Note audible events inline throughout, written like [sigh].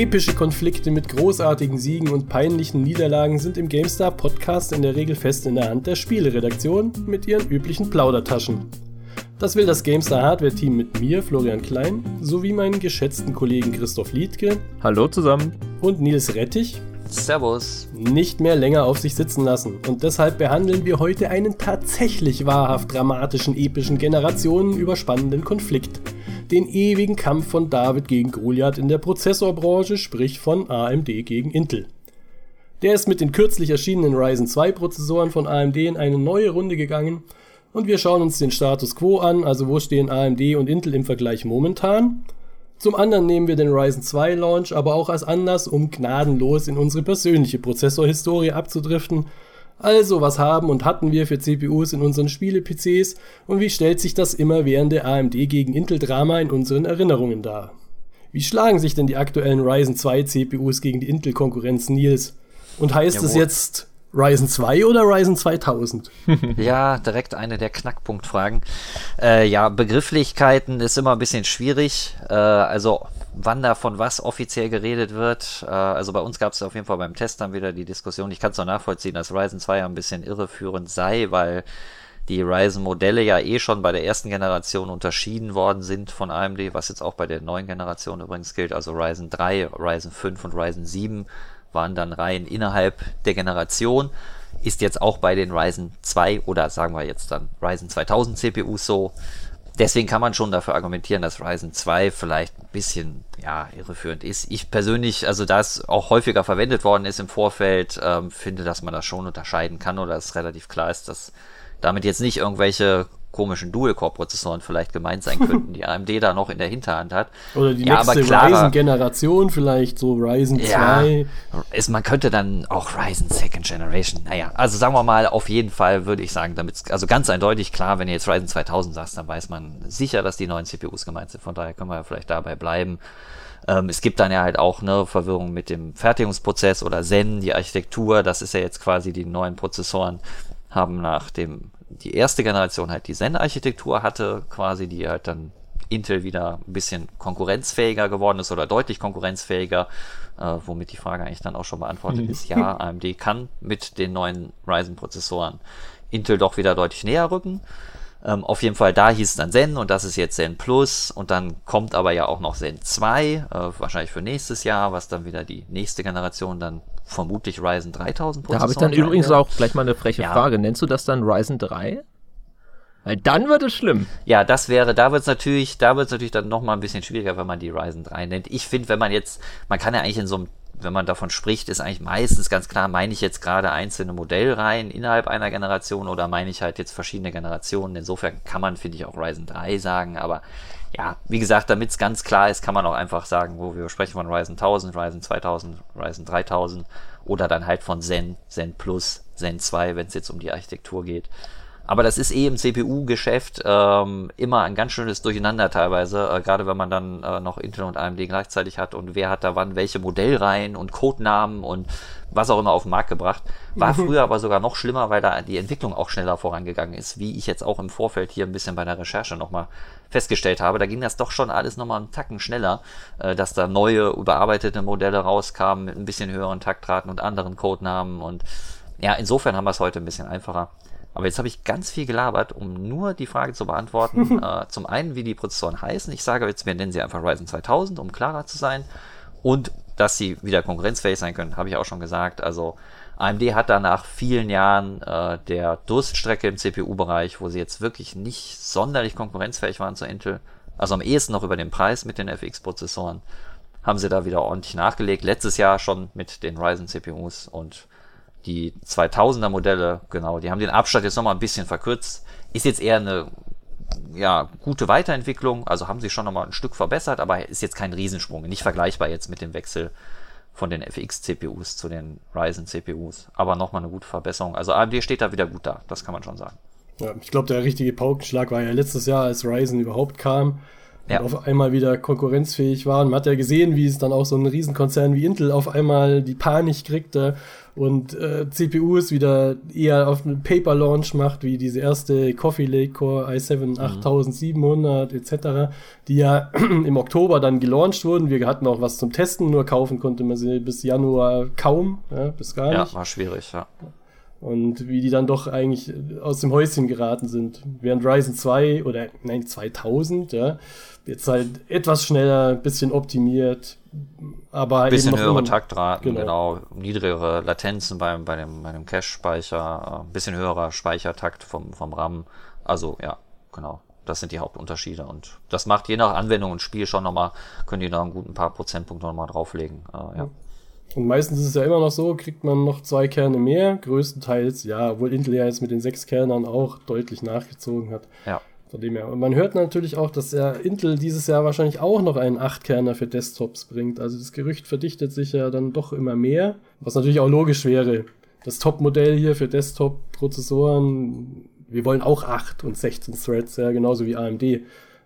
Epische Konflikte mit großartigen Siegen und peinlichen Niederlagen sind im GameStar Podcast in der Regel fest in der Hand der Spieleredaktion mit ihren üblichen Plaudertaschen. Das will das GameStar Hardware Team mit mir, Florian Klein, sowie meinen geschätzten Kollegen Christoph Liedke. Hallo zusammen. Und Nils Rettich. Servus. Nicht mehr länger auf sich sitzen lassen. Und deshalb behandeln wir heute einen tatsächlich wahrhaft dramatischen, epischen, Generationen überspannenden Konflikt den ewigen Kampf von David gegen Goliath in der Prozessorbranche, sprich von AMD gegen Intel. Der ist mit den kürzlich erschienenen Ryzen 2 Prozessoren von AMD in eine neue Runde gegangen und wir schauen uns den Status quo an, also wo stehen AMD und Intel im Vergleich momentan. Zum anderen nehmen wir den Ryzen 2 Launch aber auch als Anlass, um gnadenlos in unsere persönliche Prozessorhistorie abzudriften also, was haben und hatten wir für CPUs in unseren Spiele-PCs und wie stellt sich das immerwährende AMD gegen Intel-Drama in unseren Erinnerungen dar? Wie schlagen sich denn die aktuellen Ryzen 2 CPUs gegen die Intel-Konkurrenz Nils? Und heißt Jawohl. es jetzt Ryzen 2 oder Ryzen 2000? [laughs] ja, direkt eine der Knackpunktfragen. Äh, ja, Begrifflichkeiten ist immer ein bisschen schwierig. Äh, also wann da von was offiziell geredet wird. Äh, also bei uns gab es auf jeden Fall beim Test dann wieder die Diskussion. Ich kann es noch nachvollziehen, dass Ryzen 2 ein bisschen irreführend sei, weil die Ryzen-Modelle ja eh schon bei der ersten Generation unterschieden worden sind von AMD, was jetzt auch bei der neuen Generation übrigens gilt. Also Ryzen 3, Ryzen 5 und Ryzen 7 waren dann Reihen innerhalb der Generation. Ist jetzt auch bei den Ryzen 2 oder sagen wir jetzt dann Ryzen 2000 CPUs so deswegen kann man schon dafür argumentieren, dass Ryzen 2 vielleicht ein bisschen ja, irreführend ist. Ich persönlich, also da es auch häufiger verwendet worden ist im Vorfeld, ähm, finde, dass man das schon unterscheiden kann oder es relativ klar ist, dass damit jetzt nicht irgendwelche komischen Dual-Core-Prozessoren vielleicht gemeint sein könnten, die AMD da noch in der Hinterhand hat. Oder die ja, nächste Ryzen-Generation, vielleicht so Ryzen ja, 2. Ist, man könnte dann auch Ryzen Second Generation, naja, also sagen wir mal, auf jeden Fall würde ich sagen, damit, also ganz eindeutig klar, wenn ihr jetzt Ryzen 2000 sagst, dann weiß man sicher, dass die neuen CPUs gemeint sind, von daher können wir ja vielleicht dabei bleiben. Ähm, es gibt dann ja halt auch eine Verwirrung mit dem Fertigungsprozess oder Zen, die Architektur, das ist ja jetzt quasi die neuen Prozessoren haben nach dem die erste Generation halt die Zen-Architektur hatte, quasi, die halt dann Intel wieder ein bisschen konkurrenzfähiger geworden ist oder deutlich konkurrenzfähiger, äh, womit die Frage eigentlich dann auch schon beantwortet mhm. ist. Ja, [laughs] AMD kann mit den neuen Ryzen-Prozessoren Intel doch wieder deutlich näher rücken. Ähm, auf jeden Fall, da hieß es dann Zen und das ist jetzt Zen Plus und dann kommt aber ja auch noch Zen 2, äh, wahrscheinlich für nächstes Jahr, was dann wieder die nächste Generation dann vermutlich Ryzen 3000 Prozessoren. Da habe ich dann übrigens ja. auch gleich mal eine freche ja. Frage. Nennst du das dann Ryzen 3? Weil dann wird es schlimm. Ja, das wäre, da wird es natürlich, da wird es natürlich dann nochmal ein bisschen schwieriger, wenn man die Ryzen 3 nennt. Ich finde, wenn man jetzt, man kann ja eigentlich in so einem, wenn man davon spricht, ist eigentlich meistens ganz klar, meine ich jetzt gerade einzelne Modellreihen innerhalb einer Generation oder meine ich halt jetzt verschiedene Generationen. Insofern kann man, finde ich, auch Ryzen 3 sagen, aber ja, wie gesagt, damit es ganz klar ist, kann man auch einfach sagen, wo wir sprechen von Ryzen 1000, Ryzen 2000, Ryzen 3000 oder dann halt von Zen, Zen Plus, Zen 2, wenn es jetzt um die Architektur geht. Aber das ist eh im CPU-Geschäft ähm, immer ein ganz schönes Durcheinander teilweise, äh, gerade wenn man dann äh, noch Intel und AMD gleichzeitig hat und wer hat da wann welche Modellreihen und Codenamen und was auch immer auf den Markt gebracht. War mhm. früher aber sogar noch schlimmer, weil da die Entwicklung auch schneller vorangegangen ist, wie ich jetzt auch im Vorfeld hier ein bisschen bei der Recherche nochmal festgestellt habe. Da ging das doch schon alles nochmal einen Tacken schneller, äh, dass da neue, überarbeitete Modelle rauskamen mit ein bisschen höheren Taktraten und anderen Codenamen und ja, insofern haben wir es heute ein bisschen einfacher. Aber jetzt habe ich ganz viel gelabert, um nur die Frage zu beantworten. [laughs] äh, zum einen, wie die Prozessoren heißen. Ich sage jetzt, wir nennen sie einfach Ryzen 2000, um klarer zu sein. Und dass sie wieder konkurrenzfähig sein können, habe ich auch schon gesagt. Also AMD hat da nach vielen Jahren äh, der Durststrecke im CPU-Bereich, wo sie jetzt wirklich nicht sonderlich konkurrenzfähig waren zu Intel, also am ehesten noch über den Preis mit den FX-Prozessoren, haben sie da wieder ordentlich nachgelegt. Letztes Jahr schon mit den Ryzen CPUs und die 2000er Modelle, genau, die haben den Abstand jetzt nochmal ein bisschen verkürzt. Ist jetzt eher eine ja, gute Weiterentwicklung, also haben sie schon nochmal ein Stück verbessert, aber ist jetzt kein Riesensprung, nicht vergleichbar jetzt mit dem Wechsel von den FX-CPUs zu den Ryzen-CPUs, aber nochmal eine gute Verbesserung. Also AMD steht da wieder gut da, das kann man schon sagen. Ja, ich glaube, der richtige Paukenschlag war ja letztes Jahr, als Ryzen überhaupt kam ja. auf einmal wieder konkurrenzfähig waren. Man hat ja gesehen, wie es dann auch so ein Riesenkonzern wie Intel auf einmal die Panik kriegte und äh, CPUs wieder eher auf einen Paper-Launch macht, wie diese erste Coffee Lake Core i7 8700 etc., die ja [clears throat] im Oktober dann gelauncht wurden. Wir hatten auch was zum Testen, nur kaufen konnte man sie bis Januar kaum, ja, bis gar nicht. Ja, war schwierig, ja. Und wie die dann doch eigentlich aus dem Häuschen geraten sind. Während Ryzen 2 oder nein, 2000, ja, jetzt halt etwas schneller, bisschen optimiert, aber bisschen höhere Taktraten, genau. genau. niedrigere Latenzen beim, bei dem, bei dem Cache-Speicher, äh, bisschen höherer Speichertakt vom, vom RAM. Also ja, genau. Das sind die Hauptunterschiede und das macht je nach Anwendung und Spiel schon nochmal, können die da einen guten paar Prozentpunkte nochmal drauflegen. Äh, ja. Und meistens ist es ja immer noch so, kriegt man noch zwei Kerne mehr, größtenteils, ja, obwohl Intel ja jetzt mit den sechs Kernern auch deutlich nachgezogen hat. Ja. Von dem her. Und man hört natürlich auch, dass ja Intel dieses Jahr wahrscheinlich auch noch einen 8-Kerner für Desktops bringt. Also das Gerücht verdichtet sich ja dann doch immer mehr, was natürlich auch logisch wäre. Das Top-Modell hier für Desktop-Prozessoren, wir wollen auch 8 und 16 Threads, ja, genauso wie AMD.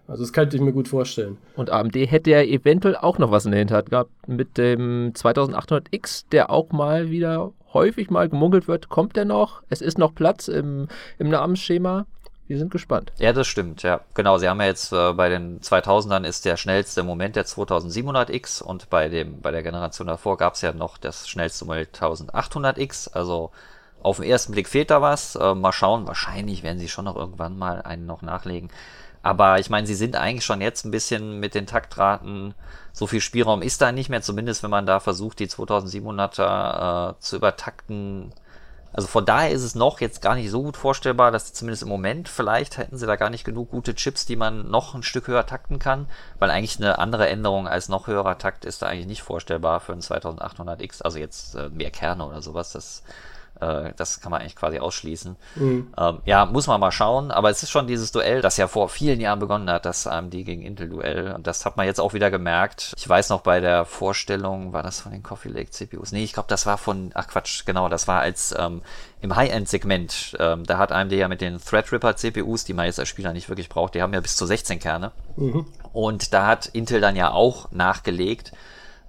Also das könnte ich mir gut vorstellen. Und AMD hätte ja eventuell auch noch was in der Hinterhand gehabt mit dem 2800X, der auch mal wieder häufig mal gemunkelt wird. Kommt der noch? Es ist noch Platz im, im Namensschema. Wir sind gespannt. Ja, das stimmt, ja. Genau, sie haben ja jetzt äh, bei den 2000ern ist der schnellste Moment der 2700X und bei dem bei der Generation davor gab es ja noch das schnellste Modell 1800X. Also auf den ersten Blick fehlt da was. Äh, mal schauen, wahrscheinlich werden sie schon noch irgendwann mal einen noch nachlegen. Aber ich meine, sie sind eigentlich schon jetzt ein bisschen mit den Taktraten, so viel Spielraum ist da nicht mehr, zumindest wenn man da versucht, die 2700er äh, zu übertakten. Also von daher ist es noch jetzt gar nicht so gut vorstellbar, dass zumindest im Moment vielleicht hätten sie da gar nicht genug gute Chips, die man noch ein Stück höher takten kann, weil eigentlich eine andere Änderung als noch höherer Takt ist da eigentlich nicht vorstellbar für ein 2800X, also jetzt äh, mehr Kerne oder sowas, das äh, das kann man eigentlich quasi ausschließen. Mhm. Ähm, ja, muss man mal schauen, aber es ist schon dieses Duell, das ja vor vielen Jahren begonnen hat, das AMD gegen Intel-Duell. Und das hat man jetzt auch wieder gemerkt. Ich weiß noch bei der Vorstellung, war das von den Coffee Lake CPUs? Nee, ich glaube, das war von, ach Quatsch, genau, das war als ähm, im High-End-Segment. Ähm, da hat AMD ja mit den Threadripper CPUs, die man jetzt als Spieler nicht wirklich braucht, die haben ja bis zu 16 Kerne. Mhm. Und da hat Intel dann ja auch nachgelegt.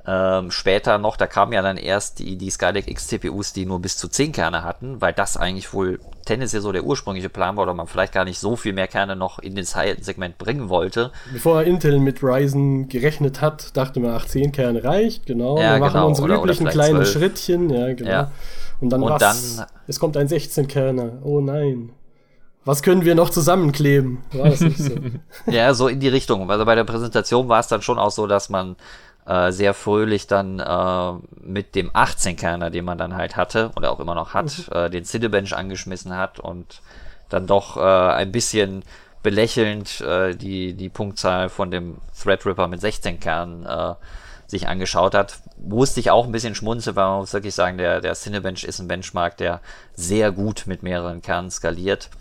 Ähm, später noch, da kamen ja dann erst die, die Skylake X CPUs, die nur bis zu 10 Kerne hatten, weil das eigentlich wohl tendenziell so der ursprüngliche Plan war oder man vielleicht gar nicht so viel mehr Kerne noch in das High-Segment bringen wollte. Bevor Intel mit Ryzen gerechnet hat, dachte man, ach, 10 Kerne reicht, genau. Ja, wir machen genau. unsere oder, üblichen oder kleinen 12. Schrittchen, ja, genau. Ja. Und dann Und was? dann- es kommt ein 16-Kerner. Oh nein. Was können wir noch zusammenkleben? War das nicht so? [laughs] Ja, so in die Richtung. Also bei der Präsentation war es dann schon auch so, dass man äh, sehr fröhlich dann äh, mit dem 18-Kerner, den man dann halt hatte oder auch immer noch hat, äh, den Cinebench angeschmissen hat und dann doch äh, ein bisschen belächelnd äh, die, die Punktzahl von dem Threadripper mit 16 Kernen äh, sich angeschaut hat, musste ich auch ein bisschen schmunzeln, weil man muss wirklich sagen, der, der Cinebench ist ein Benchmark, der sehr gut mit mehreren Kernen skaliert.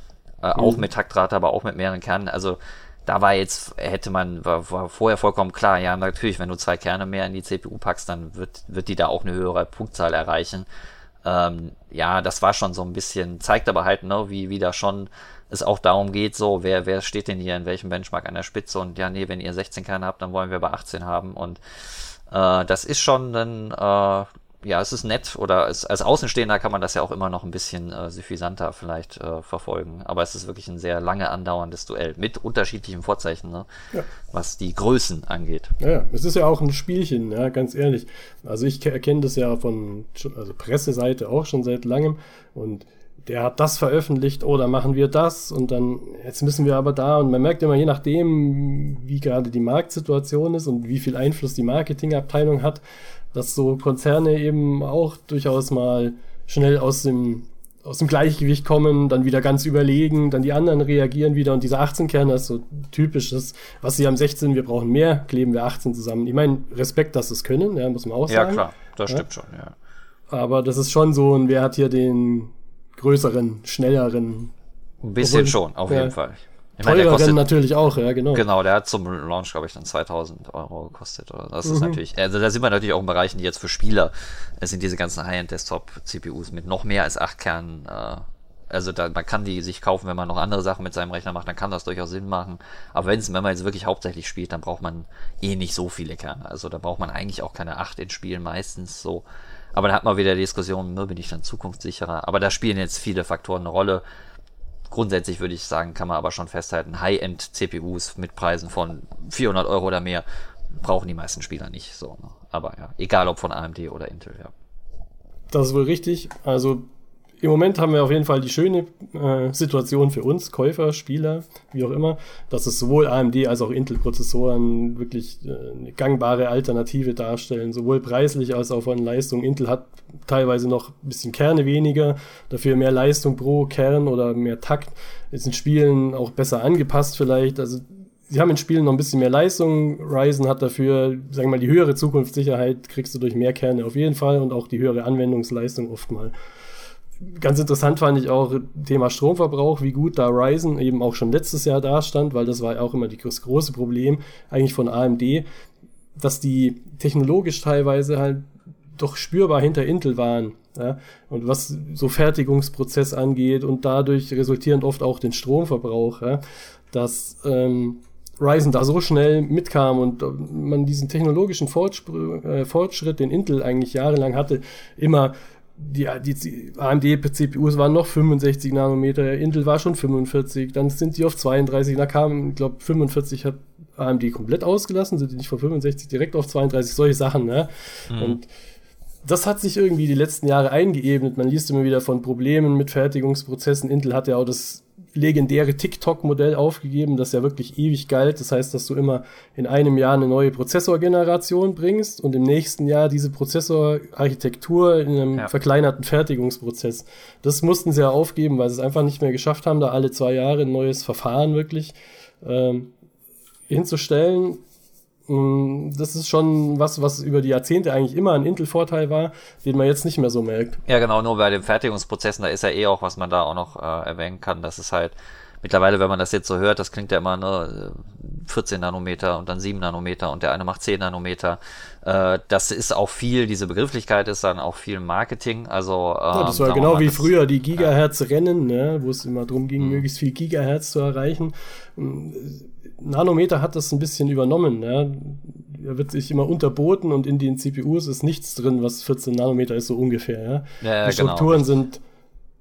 Äh, Auch mit Taktrate, aber auch mit mehreren Kernen. Also da war jetzt, hätte man, war, war vorher vollkommen klar, ja, natürlich, wenn du zwei Kerne mehr in die CPU packst, dann wird, wird die da auch eine höhere Punktzahl erreichen. Ähm, ja, das war schon so ein bisschen, zeigt aber halt, ne, wie, wie da schon es auch darum geht, so, wer, wer steht denn hier in welchem Benchmark an der Spitze und ja, nee, wenn ihr 16 Kerne habt, dann wollen wir bei 18 haben und äh, das ist schon dann, äh, ja, es ist nett oder es, als Außenstehender kann man das ja auch immer noch ein bisschen äh, suffisanter vielleicht äh, verfolgen. Aber es ist wirklich ein sehr lange andauerndes Duell mit unterschiedlichen Vorzeichen, ne? Ja. was die Größen angeht. Ja, es ist ja auch ein Spielchen, ja, ganz ehrlich. Also ich ke- erkenne das ja von also Presseseite auch schon seit langem und der hat das veröffentlicht, oh, dann machen wir das und dann, jetzt müssen wir aber da und man merkt immer, je nachdem, wie gerade die Marktsituation ist und wie viel Einfluss die Marketingabteilung hat, dass so Konzerne eben auch durchaus mal schnell aus dem aus dem Gleichgewicht kommen, dann wieder ganz überlegen, dann die anderen reagieren wieder und dieser 18-Kerner ist so typisch, das, was sie haben 16, wir brauchen mehr, kleben wir 18 zusammen. Ich meine, Respekt, dass sie es können, ja, muss man auch Ja, sagen. klar, das Ja. stimmt schon, ja. Aber das ist schon so, und wer hat hier den größeren, schnelleren, Ein bisschen Obwohl- schon, auf ja. jeden Fall. Ich meine, teureren kostet, natürlich auch, ja, genau. genau, der hat zum Launch, glaube ich, dann 2000 Euro gekostet. Oder? Das ist Mhm. natürlich, also da sind wir natürlich auch in Bereichen, die jetzt für Spieler, es sind diese ganzen High-End-Desktop-CPUs mit noch mehr als 8 Kernen, äh, also da, man kann die sich kaufen, wenn man noch andere Sachen mit seinem Rechner macht, dann kann das durchaus Sinn machen. Aber wenn's, wenn man jetzt wirklich hauptsächlich spielt, dann braucht man eh nicht so viele Kerne. Also da braucht man eigentlich auch keine 8 in Spielen meistens so. Aber dann hat man wieder die Diskussion, ne, bin ich dann zukunftssicherer? Aber da spielen jetzt viele Faktoren eine Rolle. Grundsätzlich würde ich sagen, kann man aber schon festhalten, High-End-CPUs mit Preisen von 400 Euro oder mehr brauchen die meisten Spieler nicht. So, ne? Aber ja, egal ob von AMD oder Intel, ja. Das ist wohl richtig. Also im Moment haben wir auf jeden Fall die schöne äh, Situation für uns, Käufer, Spieler, wie auch immer, dass es sowohl AMD als auch Intel-Prozessoren wirklich äh, eine gangbare Alternative darstellen, sowohl preislich als auch von Leistung. Intel hat teilweise noch ein bisschen Kerne weniger, dafür mehr Leistung pro Kern oder mehr Takt. Ist in Spielen auch besser angepasst vielleicht. Also sie haben in Spielen noch ein bisschen mehr Leistung. Ryzen hat dafür, sagen wir mal, die höhere Zukunftssicherheit kriegst du durch mehr Kerne auf jeden Fall und auch die höhere Anwendungsleistung oft mal ganz interessant fand ich auch Thema Stromverbrauch, wie gut da Ryzen eben auch schon letztes Jahr da stand, weil das war auch immer das große Problem eigentlich von AMD, dass die technologisch teilweise halt doch spürbar hinter Intel waren. Ja? Und was so Fertigungsprozess angeht und dadurch resultierend oft auch den Stromverbrauch, ja? dass ähm, Ryzen da so schnell mitkam und man diesen technologischen Fortschritt, äh, Fortschritt, den Intel eigentlich jahrelang hatte, immer die, die AMD-CPUs waren noch 65 Nanometer, Intel war schon 45, dann sind die auf 32, da kam, ich glaube, 45 hat AMD komplett ausgelassen, sind die nicht von 65 direkt auf 32, solche Sachen, ne? Mhm. Und das hat sich irgendwie die letzten Jahre eingeebnet. Man liest immer wieder von Problemen mit Fertigungsprozessen. Intel hat ja auch das legendäre TikTok-Modell aufgegeben, das ja wirklich ewig galt. Das heißt, dass du immer in einem Jahr eine neue Prozessorgeneration bringst und im nächsten Jahr diese Prozessorarchitektur in einem ja. verkleinerten Fertigungsprozess. Das mussten sie ja aufgeben, weil sie es einfach nicht mehr geschafft haben, da alle zwei Jahre ein neues Verfahren wirklich ähm, hinzustellen. Mm, das ist schon was, was über die Jahrzehnte eigentlich immer ein Intel-Vorteil war, den man jetzt nicht mehr so merkt. Ja, genau, nur bei den Fertigungsprozessen, da ist ja eh auch, was man da auch noch äh, erwähnen kann, dass es halt mittlerweile, wenn man das jetzt so hört, das klingt ja immer ne, 14 Nanometer und dann 7 Nanometer und der eine macht 10 Nanometer. Äh, das ist auch viel, diese Begrifflichkeit ist dann auch viel Marketing. Also, äh, ja, das war genau wie früher die Gigahertz-Rennen, ne, wo es immer darum ging, mhm. möglichst viel Gigahertz zu erreichen Nanometer hat das ein bisschen übernommen. Ja. Er wird sich immer unterboten und in den CPUs ist nichts drin, was 14 Nanometer ist, so ungefähr. Ja. ja die genau. Strukturen genau. sind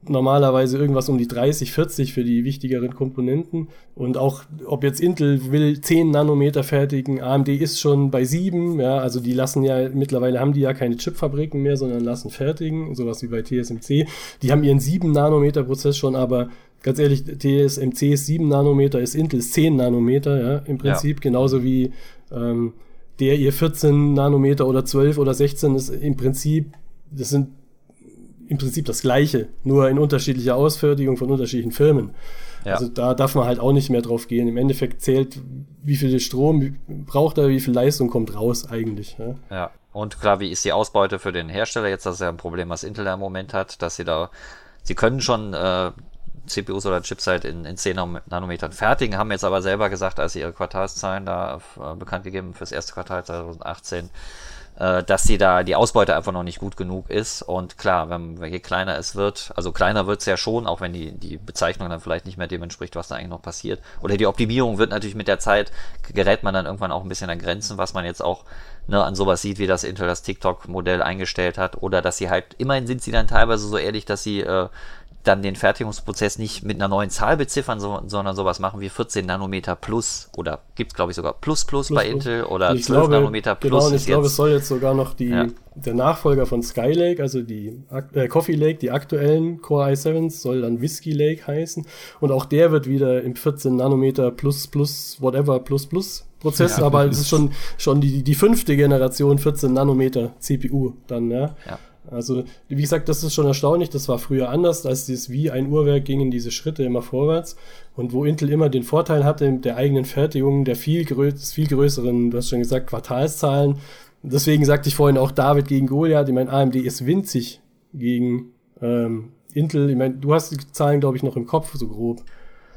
normalerweise irgendwas um die 30, 40 für die wichtigeren Komponenten. Und auch, ob jetzt Intel will 10 Nanometer fertigen, AMD ist schon bei 7, ja, also die lassen ja, mittlerweile haben die ja keine Chipfabriken mehr, sondern lassen fertigen, sowas wie bei TSMC. Die haben ihren 7 Nanometer Prozess schon, aber ganz ehrlich, TSMC ist 7 Nanometer, ist Intel ist 10 Nanometer, ja, im Prinzip, ja. genauso wie ähm, der ihr 14 Nanometer oder 12 oder 16 ist im Prinzip, das sind im Prinzip das Gleiche, nur in unterschiedlicher Ausfertigung von unterschiedlichen Firmen. Ja. Also da darf man halt auch nicht mehr drauf gehen. Im Endeffekt zählt, wie viel Strom braucht er, wie viel Leistung kommt raus eigentlich. Ja. ja. Und klar, wie ist die Ausbeute für den Hersteller jetzt? Das ist ja ein Problem, was Intel im Moment hat, dass sie da, sie können schon äh, CPUs oder Chips halt in, in 10 Nanometern fertigen, haben jetzt aber selber gesagt, als sie ihre Quartalszahlen da äh, bekannt gegeben fürs erste Quartal 2018, äh, dass sie da die Ausbeute einfach noch nicht gut genug ist. Und klar, wenn, je kleiner es wird, also kleiner wird es ja schon, auch wenn die, die Bezeichnung dann vielleicht nicht mehr dem entspricht, was da eigentlich noch passiert. Oder die Optimierung wird natürlich mit der Zeit, gerät man dann irgendwann auch ein bisschen an Grenzen, was man jetzt auch ne, an sowas sieht, wie das Intel das TikTok-Modell eingestellt hat. Oder dass sie halt, immerhin sind sie dann teilweise so ehrlich, dass sie äh, dann den Fertigungsprozess nicht mit einer neuen Zahl beziffern, so, sondern sowas machen wie 14 Nanometer plus oder gibt es glaube ich sogar plus plus, plus bei plus. Intel oder 12 glaube, Nanometer plus. Genau, und ich glaube, es soll jetzt sogar noch die, ja. der Nachfolger von Skylake, also die äh, Coffee Lake, die aktuellen Core i7s, soll dann Whiskey Lake heißen und auch der wird wieder im 14 Nanometer plus plus whatever plus plus Prozess, ja, aber es ist schon, [laughs] schon die, die fünfte Generation 14 Nanometer CPU dann, ja. ja. Also, wie gesagt, das ist schon erstaunlich. Das war früher anders, als dieses wie ein Uhrwerk gingen diese Schritte immer vorwärts. Und wo Intel immer den Vorteil hatte der eigenen Fertigung, der viel, grö viel größeren, du hast schon gesagt, Quartalszahlen. Deswegen sagte ich vorhin auch David gegen Goliath. Ich meine, AMD ist winzig gegen ähm, Intel. Ich meine, du hast die Zahlen, glaube ich, noch im Kopf, so grob.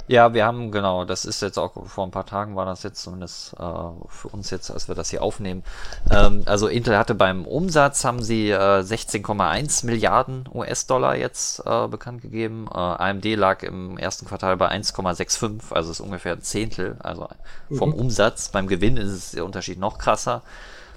Ja, wir haben, genau, das ist jetzt auch vor ein paar Tagen war das jetzt zumindest äh, für uns jetzt, als wir das hier aufnehmen. Ähm, also Intel hatte beim Umsatz haben sie äh, 16,1 Milliarden US-Dollar jetzt äh, bekannt gegeben. Äh, AMD lag im ersten Quartal bei 1,65, also ist ungefähr ein Zehntel, also vom mhm. Umsatz. Beim Gewinn ist es der Unterschied noch krasser.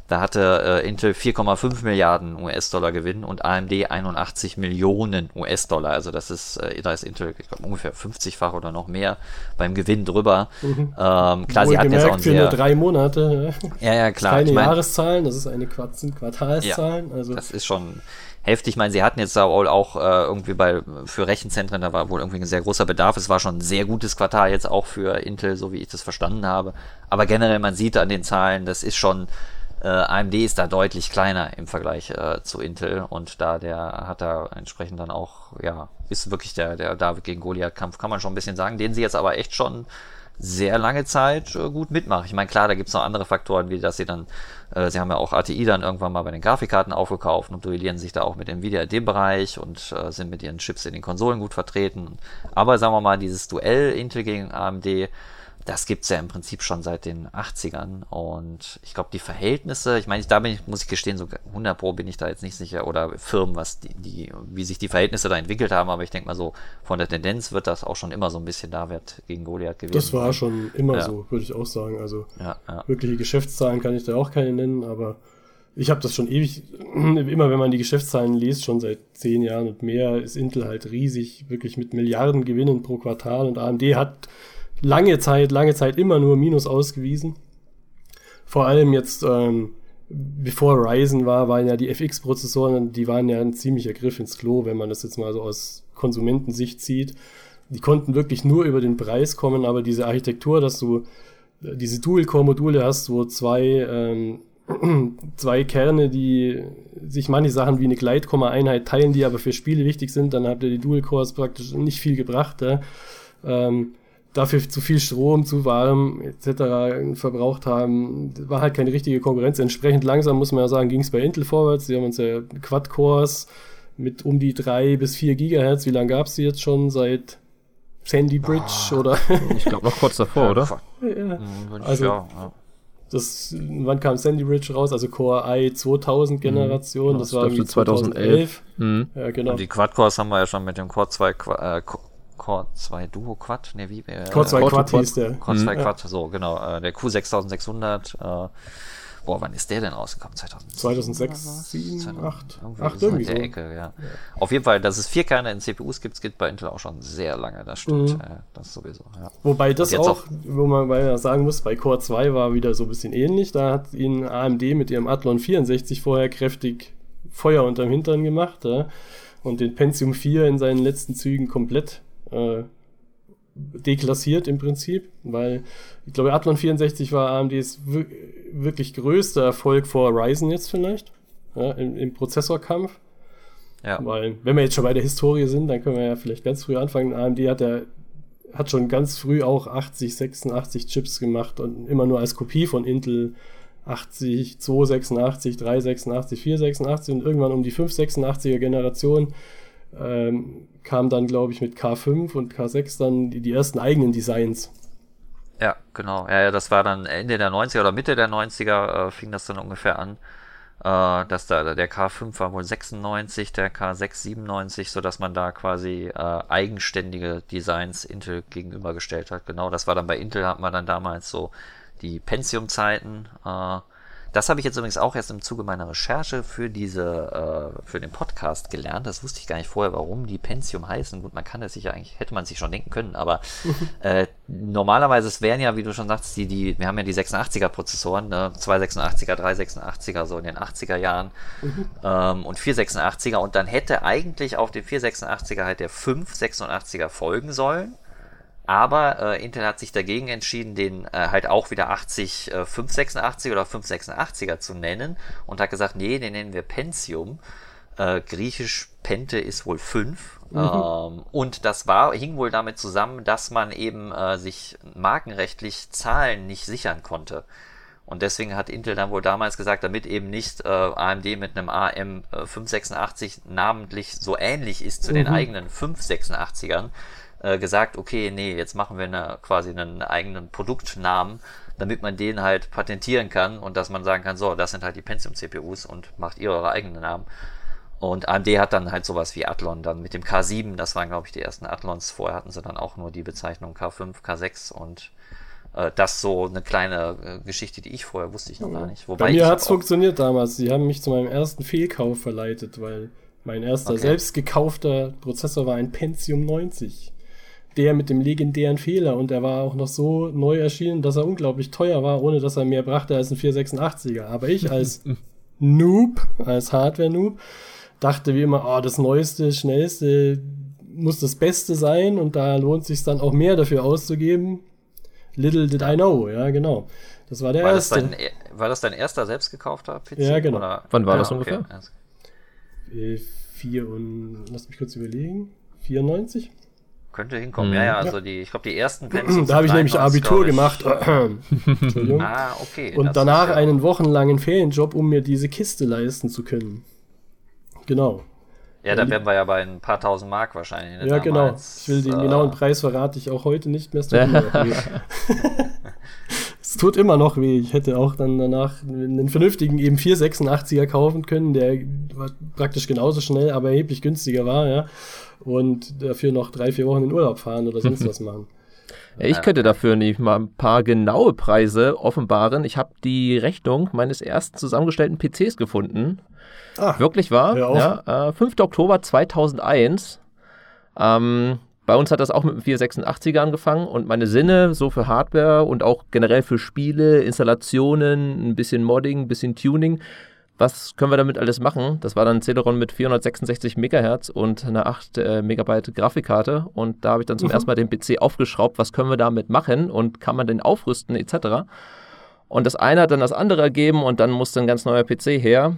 Da hatte äh, Intel 4,5 Milliarden US-Dollar Gewinn und AMD 81 Millionen US-Dollar. Also das ist, äh, da ist Intel ich glaub, ungefähr 50-fach oder noch mehr beim Gewinn drüber. Mhm. Ähm, klar, sie hatten jetzt auch ein für sehr, nur drei Monate. Ja, ja, klar. Keine ich mein, Jahreszahlen, das ist eine Quart sind Quartalszahlen. Ja, also das ist schon heftig. Ich meine, sie hatten jetzt da wohl auch äh, irgendwie bei für Rechenzentren, da war wohl irgendwie ein sehr großer Bedarf. Es war schon ein sehr gutes Quartal jetzt auch für Intel, so wie ich das verstanden habe. Aber generell, man sieht an den Zahlen, das ist schon äh, AMD ist da deutlich kleiner im Vergleich äh, zu Intel und da der hat da entsprechend dann auch, ja, ist wirklich der, der David gegen Goliath-Kampf, kann man schon ein bisschen sagen, den sie jetzt aber echt schon sehr lange Zeit äh, gut mitmachen. Ich meine, klar, da gibt's noch andere Faktoren, wie dass sie dann, äh, sie haben ja auch ATI dann irgendwann mal bei den Grafikkarten aufgekauft und duellieren sich da auch mit Nvidia in dem Bereich und äh, sind mit ihren Chips in den Konsolen gut vertreten. Aber sagen wir mal, dieses Duell Intel gegen AMD, das gibt's ja im Prinzip schon seit den 80ern. Und ich glaube, die Verhältnisse, ich meine, da bin ich, muss ich gestehen, so 100 Pro bin ich da jetzt nicht sicher, oder Firmen, was die, die wie sich die Verhältnisse da entwickelt haben, aber ich denke mal so, von der Tendenz wird das auch schon immer so ein bisschen David gegen Goliath gewesen. Das war schon immer ja. so, würde ich auch sagen. Also ja, ja. wirkliche Geschäftszahlen kann ich da auch keine nennen, aber ich habe das schon ewig, [clears throat] immer wenn man die Geschäftszahlen liest, schon seit zehn Jahren und mehr, ist Intel halt riesig, wirklich mit Milliarden Gewinnen pro Quartal und AMD hat lange Zeit, lange Zeit immer nur Minus ausgewiesen. Vor allem jetzt, ähm, bevor Ryzen war, waren ja die FX-Prozessoren, die waren ja ein ziemlicher Griff ins Klo, wenn man das jetzt mal so aus Konsumentensicht sieht. Die konnten wirklich nur über den Preis kommen, aber diese Architektur, dass du äh, diese Dual-Core-Module hast, wo zwei, ähm, [clears throat] zwei Kerne, die sich manche Sachen wie eine Gleitkomma-Einheit teilen, die aber für Spiele wichtig sind, dann habt ihr die Dual-Cores praktisch nicht viel gebracht. Ja? Ähm, dafür zu viel Strom, zu warm etc. verbraucht haben, war halt keine richtige Konkurrenz. Entsprechend langsam, muss man ja sagen, ging es bei Intel vorwärts. Die haben uns ja Quad-Cores mit um die drei bis vier Gigahertz. Wie lange gab es die jetzt schon? Seit Sandy Bridge oh, oder? ich glaube noch kurz davor, oder? Ja, also, ja, das, wann kam Sandy Bridge raus? Also Core i 2000 Generation, mhm. das, das war 2011. 2011. Mhm. Ja, genau. Und die Quad-Cores haben wir ja schon mit dem Core 2 äh, Core 2 Duo Quad, ne, wie? Äh, Core 2 Quad hieß der. Core 2 mhm. Quad, so, genau. Äh, der Q6600, äh, Boah, wann ist der denn rausgekommen? 2006, 2007, 8? 8 irgendwie so. der Ecke, ja. ja. Auf jeden Fall, dass es vier Kerne in CPUs gibt, gibt bei Intel auch schon sehr lange, das stimmt. Mhm. das sowieso, ja. Wobei das auch, auch, wo man mal sagen muss, bei Core 2 war wieder so ein bisschen ähnlich. Da hat ihnen AMD mit ihrem Athlon 64 vorher kräftig Feuer unterm Hintern gemacht ja, und den Pentium 4 in seinen letzten Zügen komplett äh, deklassiert im Prinzip, weil ich glaube, Athlon 64 war AMDs wirklich größter Erfolg vor Ryzen jetzt vielleicht, ja, im, im Prozessorkampf. Ja. Weil, wenn wir jetzt schon bei der Historie sind, dann können wir ja vielleicht ganz früh anfangen. AMD hat ja hat schon ganz früh auch 80, 86 Chips gemacht und immer nur als Kopie von Intel 80, 286, 386, 486 und irgendwann um die 586er Generation ähm, kam dann, glaube ich, mit K5 und K6 dann die, die ersten eigenen Designs. Ja, genau. Ja, das war dann Ende der 90er oder Mitte der 90er äh, fing das dann ungefähr an. Äh, dass da der K5 war wohl 96, der K6 97, so dass man da quasi äh, eigenständige Designs Intel gegenübergestellt hat. Genau, das war dann bei Intel hat man dann damals so die Pentium-Zeiten äh, das habe ich jetzt übrigens auch erst im Zuge meiner Recherche für diese, äh, für den Podcast gelernt. Das wusste ich gar nicht vorher, warum die Pentium heißen. Gut, man kann das sicher eigentlich, hätte man sich schon denken können, aber [laughs] äh, normalerweise es wären ja, wie du schon sagst, die, die, wir haben ja die 86er Prozessoren, ne? 286er, 386er, so in den 80er Jahren mhm. ähm, und 486er und dann hätte eigentlich auf den 486er halt der 586er folgen sollen. Aber äh, Intel hat sich dagegen entschieden, den äh, halt auch wieder 80 äh, 586 oder 586er zu nennen und hat gesagt, nee, den nennen wir Pentium. Äh, griechisch Pente ist wohl 5. Mhm. Ähm, und das war, hing wohl damit zusammen, dass man eben äh, sich markenrechtlich Zahlen nicht sichern konnte. Und deswegen hat Intel dann wohl damals gesagt, damit eben nicht äh, AMD mit einem AM äh, 586 namentlich so ähnlich ist zu mhm. den eigenen 586ern, äh, gesagt, okay, nee, jetzt machen wir eine, quasi einen eigenen Produktnamen, damit man den halt patentieren kann und dass man sagen kann, so, das sind halt die Pentium-CPUs und macht ihr eure eigenen Namen. Und AMD hat dann halt sowas wie Athlon dann mit dem K7, das waren glaube ich die ersten Athlons, vorher hatten sie dann auch nur die Bezeichnung K5, K6 und Äh, das so eine kleine äh, Geschichte, die ich vorher wusste ich noch gar nicht. Wobei Bei mir hat es funktioniert damals. Sie haben mich zu meinem ersten Fehlkauf verleitet, weil mein erster okay. selbst gekaufter Prozessor war ein Pentium 90. Der mit dem legendären Fehler und er war auch noch so neu erschienen, dass er unglaublich teuer war, ohne dass er mehr brachte als ein 486er. Aber ich [laughs] als Noob, als Hardware-Noob, dachte wie immer, oh, das Neueste, Schnellste muss das Beste sein und da lohnt sich dann auch mehr dafür auszugeben. Little did I know, ja, genau. Das war der war erste. Das dein, e, war das dein erster selbst gekaufter PC? Ja, genau. Oder? Wann war ja, das ungefähr? Okay. Äh, vier und, lass mich kurz überlegen, 94? Könnte hinkommen, mhm. ja, ja, also die, ich glaube, die ersten [clears throat] Pencils. Da habe ich nämlich Abitur gemacht. [clears throat] Entschuldigung. Ah, okay. Und danach einen wochenlangen Ferienjob, um mir diese Kiste leisten zu können. Genau. Ja, da wären wir ja bei ein paar tausend Mark wahrscheinlich. Ne, ja, genau. damals. genau. Ich will den äh, genauen Preis verrate ich auch heute nicht mehr. [laughs] [laughs] Es tut immer noch weh. Ich hätte auch dann danach einen vernünftigen eben 486er kaufen können, der praktisch genauso schnell, aber erheblich günstiger war, ja. Und dafür noch drei, vier Wochen in Urlaub fahren oder sonst [laughs] was machen. Ich könnte dafür nicht mal ein paar genaue Preise offenbaren. Ich habe die Rechnung meines ersten zusammengestellten PCs gefunden. Ach, Wirklich wahr? Ja, äh, 5. Oktober 2001. Ähm, bei uns hat das auch mit dem 486er angefangen und meine Sinne so für Hardware und auch generell für Spiele, Installationen, ein bisschen Modding, ein bisschen Tuning. Was können wir damit alles machen? Das war dann ein Celeron mit 466 Megahertz und einer 8 äh, Megabyte Grafikkarte. Und da habe ich dann zum mhm. ersten Mal den PC aufgeschraubt. Was können wir damit machen und kann man den aufrüsten etc. Und das eine hat dann das andere ergeben und dann musste ein ganz neuer PC her.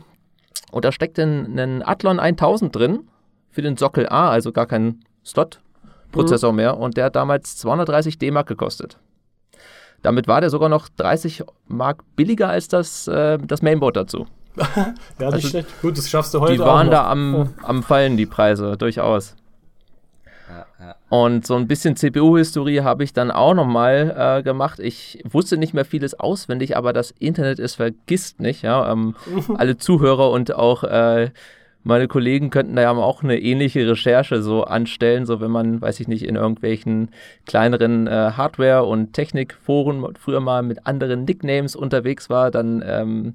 Und da steckt ein, ein Athlon 1000 drin für den Sockel A, also gar kein Slot Prozessor mhm. mehr und der hat damals 230 D-Mark gekostet. Damit war der sogar noch 30 Mark billiger als das, äh, das Mainboard dazu. [laughs] ja, nicht also, schlecht. Gut, das schaffst du heute. Die waren da am, ja. am Fallen, die Preise, durchaus. Und so ein bisschen CPU-Historie habe ich dann auch nochmal äh, gemacht. Ich wusste nicht mehr vieles auswendig, aber das Internet, es vergisst nicht. Ja? Ähm, [laughs] alle Zuhörer und auch äh, meine Kollegen könnten da ja auch eine ähnliche Recherche so anstellen, so wenn man, weiß ich nicht, in irgendwelchen kleineren äh, Hardware- und Technikforen früher mal mit anderen Nicknames unterwegs war, dann ähm,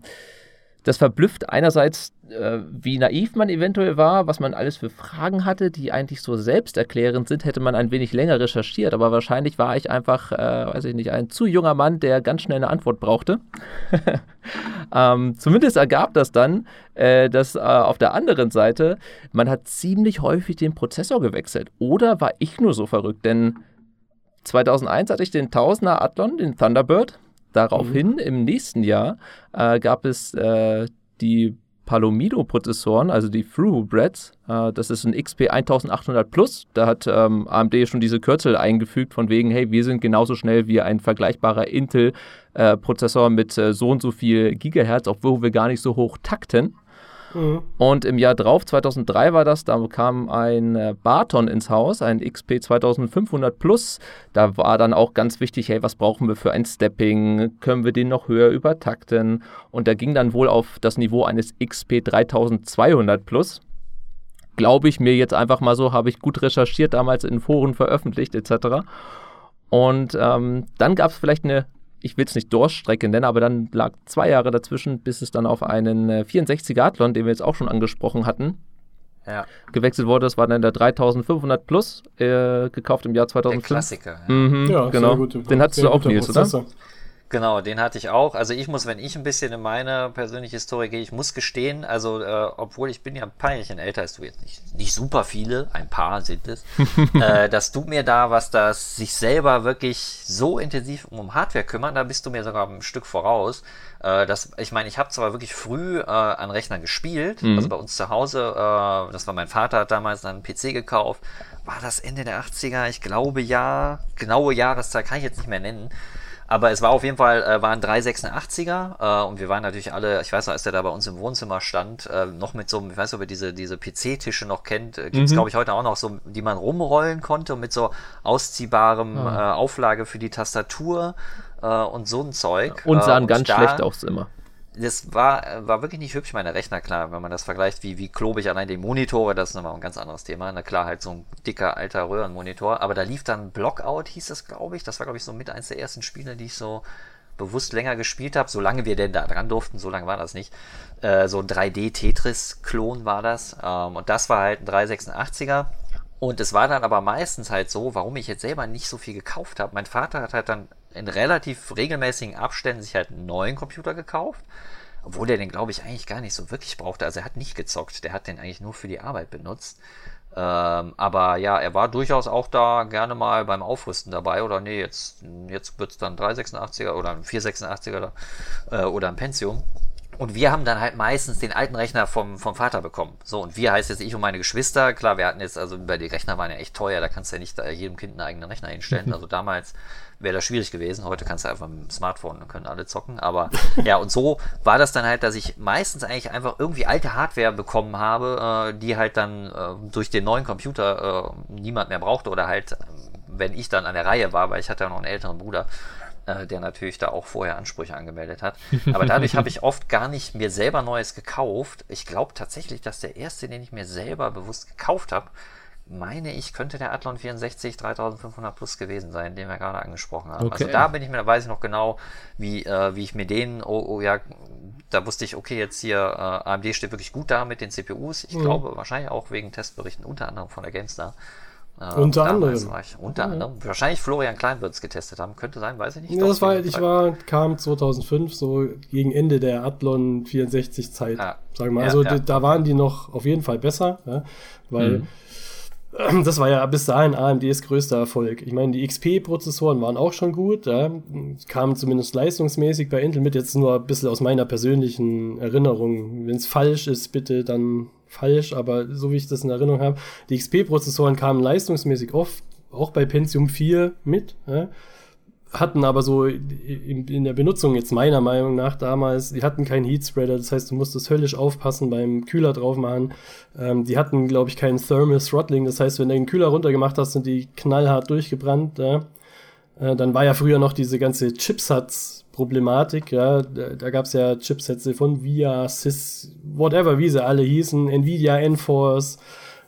das verblüfft einerseits, äh, wie naiv man eventuell war, was man alles für Fragen hatte, die eigentlich so selbsterklärend sind, hätte man ein wenig länger recherchiert. Aber wahrscheinlich war ich einfach, äh, weiß ich nicht, ein zu junger Mann, der ganz schnell eine Antwort brauchte. [laughs] ähm, zumindest ergab das dann, äh, dass äh, auf der anderen Seite, man hat ziemlich häufig den Prozessor gewechselt. Oder war ich nur so verrückt? Denn 2001 hatte ich den 1000er Athlon, den Thunderbird. Daraufhin mhm. im nächsten Jahr äh, gab es äh, die Palomido-Prozessoren, also die Thoroughbreds. Äh, das ist ein XP 1800 Plus. Da hat ähm, AMD schon diese Kürzel eingefügt, von wegen, hey, wir sind genauso schnell wie ein vergleichbarer Intel-Prozessor mit äh, so und so viel Gigahertz, obwohl wir gar nicht so hoch takten. Mhm. Und im Jahr drauf, 2003 war das, da kam ein äh, Barton ins Haus, ein XP 2500 Plus. Da war dann auch ganz wichtig, hey, was brauchen wir für ein Stepping? Können wir den noch höher übertakten? Und der ging dann wohl auf das Niveau eines XP 3200 Plus glaube ich mir jetzt einfach mal so, habe ich gut recherchiert, damals in Foren veröffentlicht etc. Und ähm, dann gab es vielleicht eine ich will es nicht Durststrecke nennen, aber dann lag zwei Jahre dazwischen, bis es dann auf einen 64er äh, Athlon, den wir jetzt auch schon angesprochen hatten, ja. gewechselt wurde. Das war dann der 3500 Plus, äh, gekauft im Jahr 2005. Der Klassiker. Ja, mhm, ja genau. Den hattest du auch, Nils, oder? Genau, den hatte ich auch. Also ich muss, wenn ich ein bisschen in meine persönliche Historie gehe, ich muss gestehen, also äh, obwohl ich bin ja ein paar Jährchen älter als du jetzt nicht, nicht super viele, ein paar sind es, [laughs] äh, dass du mir da, was das sich selber wirklich so intensiv um Hardware kümmern, da bist du mir sogar ein Stück voraus. Äh, das, ich meine, ich habe zwar wirklich früh äh, an Rechnern gespielt, mhm. also bei uns zu Hause, äh, das war mein Vater, hat damals einen PC gekauft, war das Ende der 80er, ich glaube ja, genaue Jahreszeit kann ich jetzt nicht mehr nennen. Aber es war auf jeden Fall, äh, waren 386er äh, und wir waren natürlich alle, ich weiß noch, als der da bei uns im Wohnzimmer stand, äh, noch mit so einem, ich weiß nicht, ob ihr diese, diese PC-Tische noch kennt, äh, gibt es mhm. glaube ich heute auch noch so, die man rumrollen konnte und mit so ausziehbarem ah. äh, Auflage für die Tastatur äh, und so ein Zeug. Und sahen äh, und ganz da, schlecht aus immer. Das war, war wirklich nicht hübsch, meine Rechner, klar, wenn man das vergleicht, wie, wie klobig allein die Monitore, das ist nochmal ein ganz anderes Thema. Na klar, halt so ein dicker, alter Röhrenmonitor, aber da lief dann Blockout, hieß das, glaube ich. Das war, glaube ich, so mit eins der ersten Spiele, die ich so bewusst länger gespielt habe, solange wir denn da dran durften, so lange war das nicht. Äh, so ein 3D-Tetris-Klon war das. Ähm, und das war halt ein 386er. Und es war dann aber meistens halt so, warum ich jetzt selber nicht so viel gekauft habe. Mein Vater hat halt dann in relativ regelmäßigen Abständen sich halt einen neuen Computer gekauft. Obwohl der den, glaube ich, eigentlich gar nicht so wirklich brauchte. Also er hat nicht gezockt, der hat den eigentlich nur für die Arbeit benutzt. Ähm, aber ja, er war durchaus auch da gerne mal beim Aufrüsten dabei. Oder nee, jetzt, jetzt wird es dann 386er oder ein 486er äh, oder ein Pentium. Und wir haben dann halt meistens den alten Rechner vom, vom Vater bekommen. So, und wir heißt jetzt ich und meine Geschwister. Klar, wir hatten jetzt, also bei die Rechner waren ja echt teuer, da kannst du ja nicht jedem Kind einen eigenen Rechner hinstellen. Also damals wäre das schwierig gewesen. Heute kannst du einfach mit dem Smartphone, dann können alle zocken. Aber ja, und so war das dann halt, dass ich meistens eigentlich einfach irgendwie alte Hardware bekommen habe, äh, die halt dann äh, durch den neuen Computer äh, niemand mehr brauchte oder halt, äh, wenn ich dann an der Reihe war, weil ich hatte ja noch einen älteren Bruder, äh, der natürlich da auch vorher Ansprüche angemeldet hat. Aber dadurch habe ich oft gar nicht mir selber Neues gekauft. Ich glaube tatsächlich, dass der erste, den ich mir selber bewusst gekauft habe, meine ich, könnte der Athlon 64 3500 Plus gewesen sein, den wir gerade angesprochen haben. Also okay. Also da bin ich mir, da weiß ich noch genau, wie, äh, wie ich mir den, oh, oh ja, da wusste ich, okay, jetzt hier äh, AMD steht wirklich gut da mit den CPUs. Ich mhm. glaube wahrscheinlich auch wegen Testberichten, unter anderem von der GameStar. Äh, unter anderem. Ich, unter ja. anderem. Wahrscheinlich Florian Klein wird es getestet haben. Könnte sein, weiß ich nicht. Ja, das war, ich war, kam 2005, so gegen Ende der Athlon 64 Zeit, ah. sagen wir mal. Also ja, da waren die noch auf jeden Fall besser, weil mhm [clears throat] das war ja bis dahin AMDs größter Erfolg. Ich meine, die XP-Prozessoren waren auch schon gut, ja, kamen zumindest leistungsmäßig bei Intel mit, jetzt nur ein bisschen aus meiner persönlichen Erinnerung. Wenn es falsch ist, bitte dann falsch, aber so wie ich das in Erinnerung habe, die XP-Prozessoren kamen leistungsmäßig oft auch bei Pentium 4 mit. Ja hatten aber so in, in, der Benutzung jetzt meiner Meinung nach damals, die hatten keinen Heatspreader, das heißt, du musstest höllisch aufpassen beim Kühler drauf machen. Ähm, die hatten, glaube ich, keinen Thermal Throttling, das heißt, wenn du den Kühler runtergemacht hast, sind die knallhart durchgebrannt. Ja? Äh, dann war ja früher noch diese ganze Chipsatz-Problematik, ja, da, da gab es ja Chipsätze von VIA, SIS, whatever, wie sie alle hießen, Nvidia, Enforce,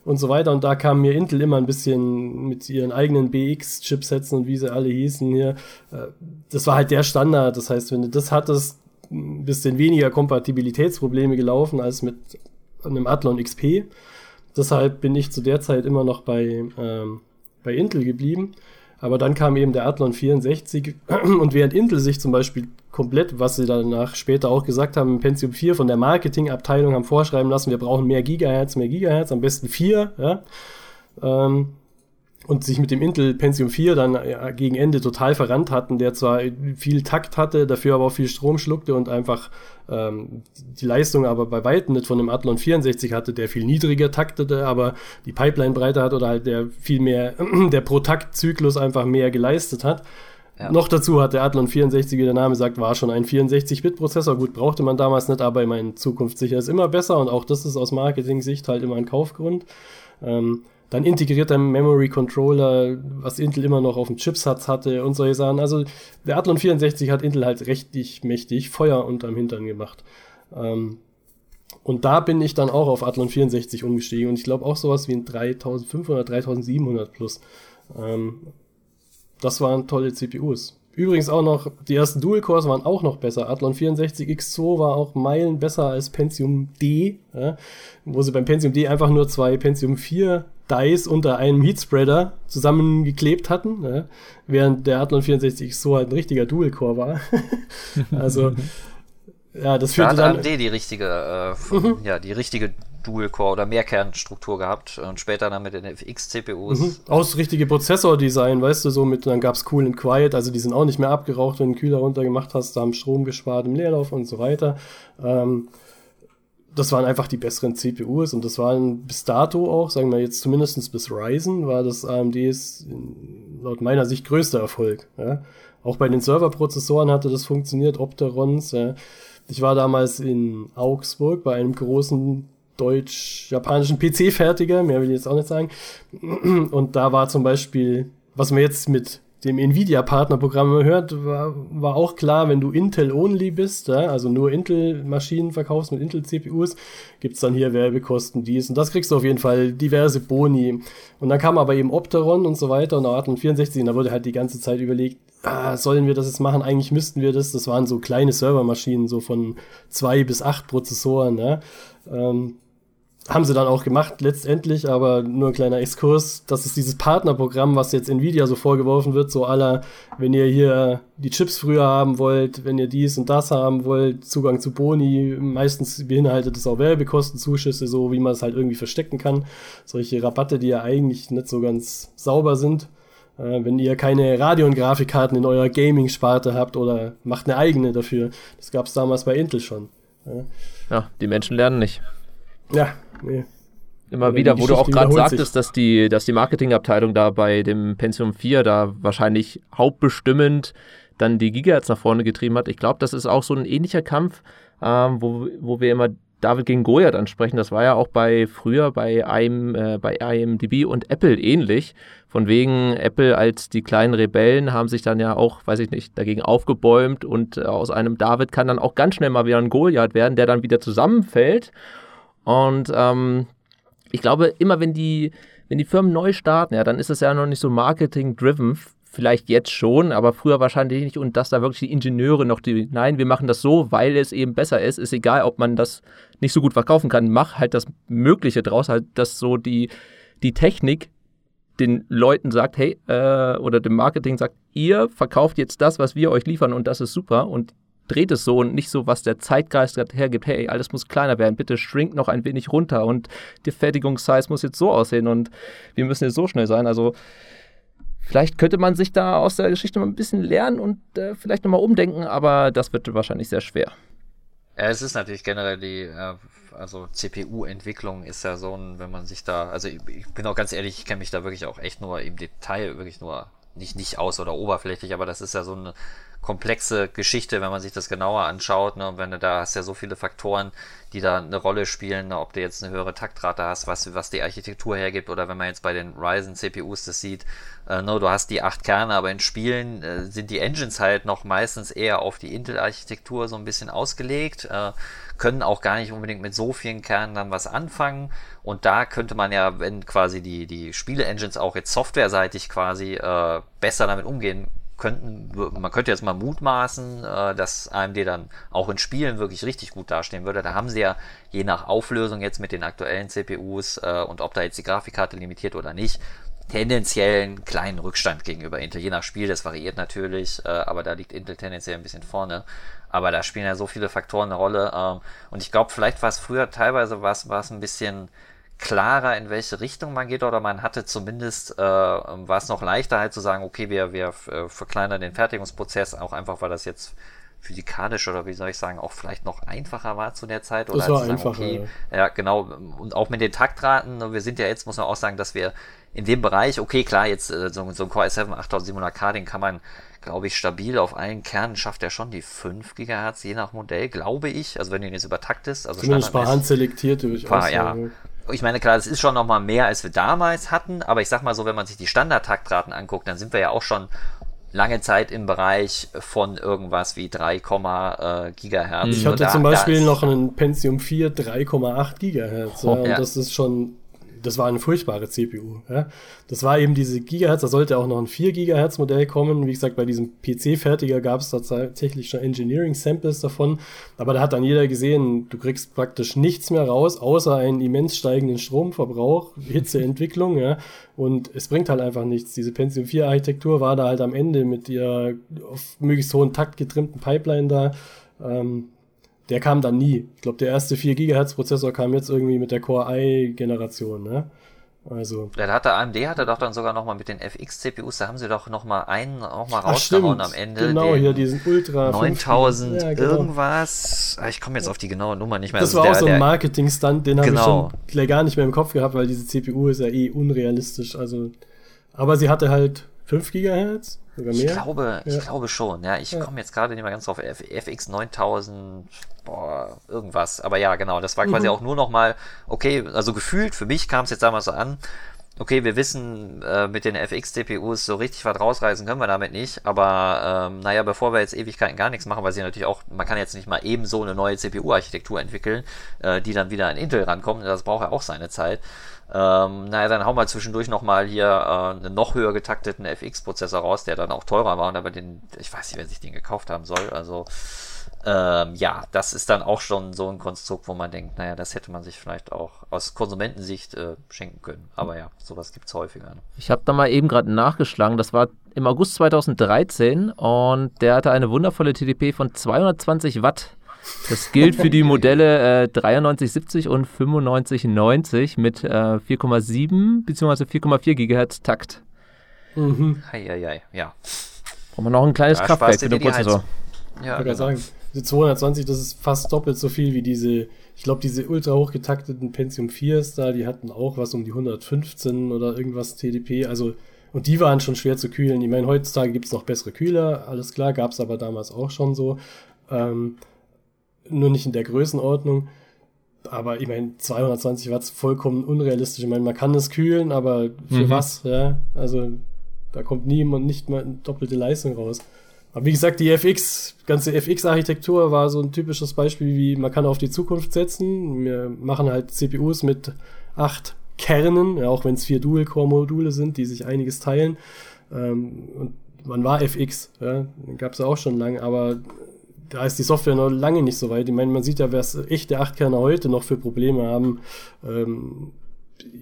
und so weiter. Und da kam mir Intel immer ein bisschen mit ihren eigenen BX-Chipsätzen und wie sie alle hießen hier. Äh, das war halt der Standard. Das heißt, wenn du das hattest, ein bisschen weniger Kompatibilitätsprobleme gelaufen als mit einem Athlon XP. Deshalb bin ich zu der Zeit immer noch bei, ähm, bei Intel geblieben. Aber dann kam eben der Athlon 64 [clears throat] und während Intel sich zum Beispiel komplett, was sie danach später auch gesagt haben, Pentium 4 von der Marketingabteilung haben vorschreiben lassen, wir brauchen mehr Gigahertz, mehr Gigahertz, am besten 4, ja, ähm, und sich mit dem Intel Pentium 4 dann ja, gegen Ende total verrannt hatten, der zwar viel Takt hatte, dafür aber auch viel Strom schluckte und einfach ähm, die Leistung aber bei weitem nicht von dem Athlon 64 hatte, der viel niedriger taktete, aber die Pipeline breiter hat oder halt der viel mehr, [clears throat] der Pro-Takt-Zyklus einfach mehr geleistet hat. Ja. Noch dazu hat der Athlon 64, wie der Name sagt, war schon ein 64-Bit-Prozessor. Gut, brauchte man damals nicht, aber ich meine, Zukunft sicher ist immer besser und auch das ist aus Marketing-Sicht halt immer ein Kaufgrund. Ähm, dann integrierter Memory Controller, was Intel immer noch auf dem Chipsatz hatte und solche Sachen. Also der Athlon 64 hat Intel halt richtig mächtig Feuer unterm Hintern gemacht. Ähm, und da bin ich dann auch auf Athlon 64 umgestiegen und ich glaube auch sowas wie ein 3500, 3700 plus. Ähm, das waren tolle CPUs. Übrigens auch noch, die ersten Dual-Cores waren auch noch besser. Athlon 64 X2 war auch Meilen besser als Pentium D, ja, wo sie beim Pentium D einfach nur zwei Pentium 4 Dice unter einem Heatspreader zusammengeklebt hatten, ja, während der Athlon 64 X2 halt ein richtiger Dual-Core war. [laughs] also, [laughs] ja, das führte da hat AMD die richtige, äh, von, mhm. ja, die richtige Dual-Core oder Mehrkernstruktur gehabt und später dann mit den FX-CPUs. Mhm. Aus richtige Prozessor-Design, weißt du, so mit, dann gab's Cool and Quiet, also die sind auch nicht mehr abgeraucht, wenn du den Kühler runtergemacht hast, da haben Strom gespart im Leerlauf und so weiter. Ähm, das waren einfach die besseren CPUs und das waren bis dato auch, sagen wir jetzt zumindest bis Ryzen, war das AMDs laut meiner Sicht größter Erfolg. Ja? Auch bei den Serverprozessoren hatte das funktioniert, Opterons. Ja? Ich war damals in Augsburg bei einem großen deutsch-japanischen PC-Fertiger, mehr will ich jetzt auch nicht sagen. Und da war zum Beispiel, was man jetzt mit dem Nvidia-Partnerprogramm hört, war, war auch klar, wenn du Intel-only bist, ja, also nur Intel-Maschinen verkaufst mit Intel-CPUs, gibt's dann hier Werbekosten, dies und das kriegst du auf jeden Fall diverse Boni. Und dann kam aber eben Opteron und so weiter und Athlon 64 und da wurde halt die ganze Zeit überlegt, ah, sollen wir das jetzt machen? Eigentlich müssten wir das. Das waren so kleine Servermaschinen, so von zwei bis acht Prozessoren, ja. Ähm, haben sie dann auch gemacht letztendlich, aber nur ein kleiner Exkurs. Das ist dieses Partnerprogramm, was jetzt Nvidia so vorgeworfen wird, so aller, wenn ihr hier die Chips früher haben wollt, wenn ihr dies und das haben wollt, Zugang zu Boni, meistens beinhaltet es auch Werbekostenzuschüsse, so wie man es halt irgendwie verstecken kann. Solche Rabatte, die ja eigentlich nicht so ganz sauber sind. Äh, wenn ihr keine Radio- und Grafikkarten in eurer Gaming-Sparte habt oder macht eine eigene dafür. Das gab es damals bei Intel schon. Ja. ja, die Menschen lernen nicht. Ja, nee. Immer wieder, wo du auch gerade sagtest, dass die, dass die Marketingabteilung da bei dem Pentium 4 da wahrscheinlich hauptbestimmend dann die Gigahertz nach vorne getrieben hat. Ich glaube, das ist auch so ein ähnlicher Kampf, ähm, wo, wo wir immer David gegen Goliath ansprechen. Das war ja auch bei früher bei, IM, äh, bei IMDb und Apple ähnlich. Von wegen Apple als die kleinen Rebellen haben sich dann ja auch, weiß ich nicht, dagegen aufgebäumt und äh, aus einem David kann dann auch ganz schnell mal wieder ein Goliath werden, der dann wieder zusammenfällt und ähm, ich glaube, immer wenn die, wenn die Firmen neu starten, ja, dann ist es ja noch nicht so marketing-driven. Vielleicht jetzt schon, aber früher wahrscheinlich nicht. Und dass da wirklich die Ingenieure noch die, nein, wir machen das so, weil es eben besser ist. Ist egal, ob man das nicht so gut verkaufen kann. Mach halt das Mögliche draus, halt, dass so die, die Technik den Leuten sagt, hey, äh, oder dem Marketing sagt, ihr verkauft jetzt das, was wir euch liefern und das ist super und dreht es so und nicht so, was der Zeitgeist gerade hergibt. Hey, alles muss kleiner werden, bitte shrink noch ein wenig runter und die Fertigungssize muss jetzt so aussehen und wir müssen jetzt so schnell sein. Also vielleicht könnte man sich da aus der Geschichte mal ein bisschen lernen und äh, vielleicht nochmal umdenken, aber das wird wahrscheinlich sehr schwer. Es ist natürlich generell die, äh, also CPU-Entwicklung ist ja so ein, wenn man sich da, also ich, bin auch ganz ehrlich, ich kenne mich da wirklich auch echt nur im Detail, wirklich nur nicht, nicht aus oder oberflächlich, aber das ist ja so eine komplexe Geschichte, wenn man sich das genauer anschaut. Ne? Und wenn du da hast ja so viele Faktoren, die da eine Rolle spielen, ne? ob du jetzt eine höhere Taktrate hast, was, was die Architektur hergibt, oder wenn man jetzt bei den Ryzen CPUs das sieht, äh, no, du hast die acht Kerne, aber in Spielen äh, sind die Engines halt noch meistens eher auf die Intel-Architektur so ein bisschen ausgelegt, äh, können auch gar nicht unbedingt mit so vielen Kernen dann was anfangen. Und da könnte man ja, wenn quasi die, die Spiele-Engines auch jetzt softwareseitig quasi äh, besser damit umgehen könnten, man könnte jetzt mal mutmaßen, äh, dass AMD dann auch in Spielen wirklich richtig gut dastehen würde. Da haben sie ja je nach Auflösung jetzt mit den aktuellen CPUs äh, und ob da jetzt die Grafikkarte limitiert oder nicht, tendenziell einen kleinen Rückstand gegenüber Intel. Je nach Spiel, das variiert natürlich, äh, aber da liegt Intel tendenziell ein bisschen vorne. Aber da spielen ja so viele Faktoren eine Rolle. Ähm, und ich glaube, vielleicht war es früher teilweise war es ein bisschen klarer, in welche Richtung man geht, oder man hatte zumindest, äh, war es noch leichter halt zu sagen, okay, wir, wir äh, verkleinern den Fertigungsprozess, auch einfach, weil das jetzt physikalisch oder wie soll ich sagen, auch vielleicht noch einfacher war zu der Zeit. Oder das war einfacher. Okay, ja, genau. Und auch mit den Taktraten, ne, wir sind ja jetzt, muss man auch sagen, dass wir in dem Bereich, okay, klar, jetzt äh, so, so ein Core i7 8700K, den kann man, glaube ich, stabil auf allen Kernen schafft er schon die 5 GHz, je nach Modell, glaube ich. Also wenn du ihn jetzt übertaktest, also Zumindest paar handselektiert durchaus. Ja, ich meine, klar, das ist schon nochmal mehr, als wir damals hatten, aber ich sag mal so, wenn man sich die Standardtaktraten anguckt, dann sind wir ja auch schon lange Zeit im Bereich von irgendwas wie 3, äh, Gigahertz. Ich hatte da, zum Beispiel noch einen Pentium 4 3,8 Gigahertz. Oh, ja, und ja. das ist schon das war eine furchtbare CPU. Ja? Das war eben diese Gigahertz, da sollte auch noch ein 4 Gigahertz Modell kommen. Wie gesagt, bei diesem PC-Fertiger gab es tatsächlich schon Engineering-Samples davon. Aber da hat dann jeder gesehen, du kriegst praktisch nichts mehr raus, außer einen immens steigenden Stromverbrauch, Hitzeentwicklung. Ja? Und es bringt halt einfach nichts. Diese Pentium 4 Architektur war da halt am Ende mit ihrer auf möglichst hohen Takt getrimmten Pipeline da. Ähm, der kam dann nie. Ich glaube, der erste 4 GHz Prozessor kam jetzt irgendwie mit der Core i Generation, ne? Also. Ja, da hat der AMD hat er doch dann sogar nochmal mit den FX CPUs, da haben sie doch nochmal einen auch mal rausgehauen am Ende. Genau, hier diesen Ultra 9000 ja, genau. irgendwas. Ah, ich komme jetzt auf die genaue Nummer nicht mehr. Das, das war auch so ein Marketing-Stunt, den genau. habe ich schon gar nicht mehr im Kopf gehabt, weil diese CPU ist ja eh unrealistisch. Also, aber sie hatte halt 5 GHz, sogar mehr. Ich glaube, ja. ich glaube schon. Ja, ich ja. komme jetzt gerade nicht mehr ganz drauf. FX 9000 boah, irgendwas. Aber ja, genau, das war quasi mhm. auch nur noch mal, okay, also gefühlt, für mich kam es jetzt damals so an, okay, wir wissen, äh, mit den FX-CPUs so richtig was rausreißen können wir damit nicht, aber ähm, naja, bevor wir jetzt Ewigkeiten gar nichts machen, weil sie natürlich auch, man kann jetzt nicht mal eben so eine neue CPU-Architektur entwickeln, äh, die dann wieder an Intel rankommt, das braucht ja auch seine Zeit. Ähm, naja, dann hauen wir zwischendurch nochmal hier äh, einen noch höher getakteten FX-Prozessor raus, der dann auch teurer war und aber den, ich weiß nicht, wer sich den gekauft haben soll, also ähm, ja, das ist dann auch schon so ein Konstrukt, wo man denkt, naja, das hätte man sich vielleicht auch aus Konsumentensicht äh, schenken können. Aber ja, sowas gibt es häufiger. Ne? Ich habe da mal eben gerade nachgeschlagen, das war im August 2013 und der hatte eine wundervolle TDP von 220 Watt. Das gilt für die Modelle äh, 9370 und 9590 mit äh, 4,7 bzw. 4,4 GHz Takt. Mhm. Hei, hei, hei. ja. Brauchen wir noch ein kleines Kraftwerk für den Prozessor. Ja, ich genau. sagen, diese 220, das ist fast doppelt so viel wie diese, ich glaube, diese ultra hochgetakteten Pentium 4s da, die hatten auch was um die 115 oder irgendwas TDP, also, und die waren schon schwer zu kühlen. Ich meine, heutzutage gibt es noch bessere Kühler, alles klar, gab es aber damals auch schon so. Ähm, nur nicht in der Größenordnung. Aber ich meine, 220 Watt vollkommen unrealistisch. Ich meine, man kann das kühlen, aber für mhm. was? Ja, also da kommt niemand nicht mal eine doppelte Leistung raus. Aber wie gesagt, die FX, ganze FX-Architektur war so ein typisches Beispiel, wie man kann auf die Zukunft setzen. Wir machen halt CPUs mit acht Kernen, ja, auch wenn es vier Dual-Core-Module sind, die sich einiges teilen. Ähm, und man war FX, ja, gab es ja auch schon lange, aber da ist die Software noch lange nicht so weit. Ich meine, man sieht ja, was echte Achtkerner heute noch für Probleme haben, ähm,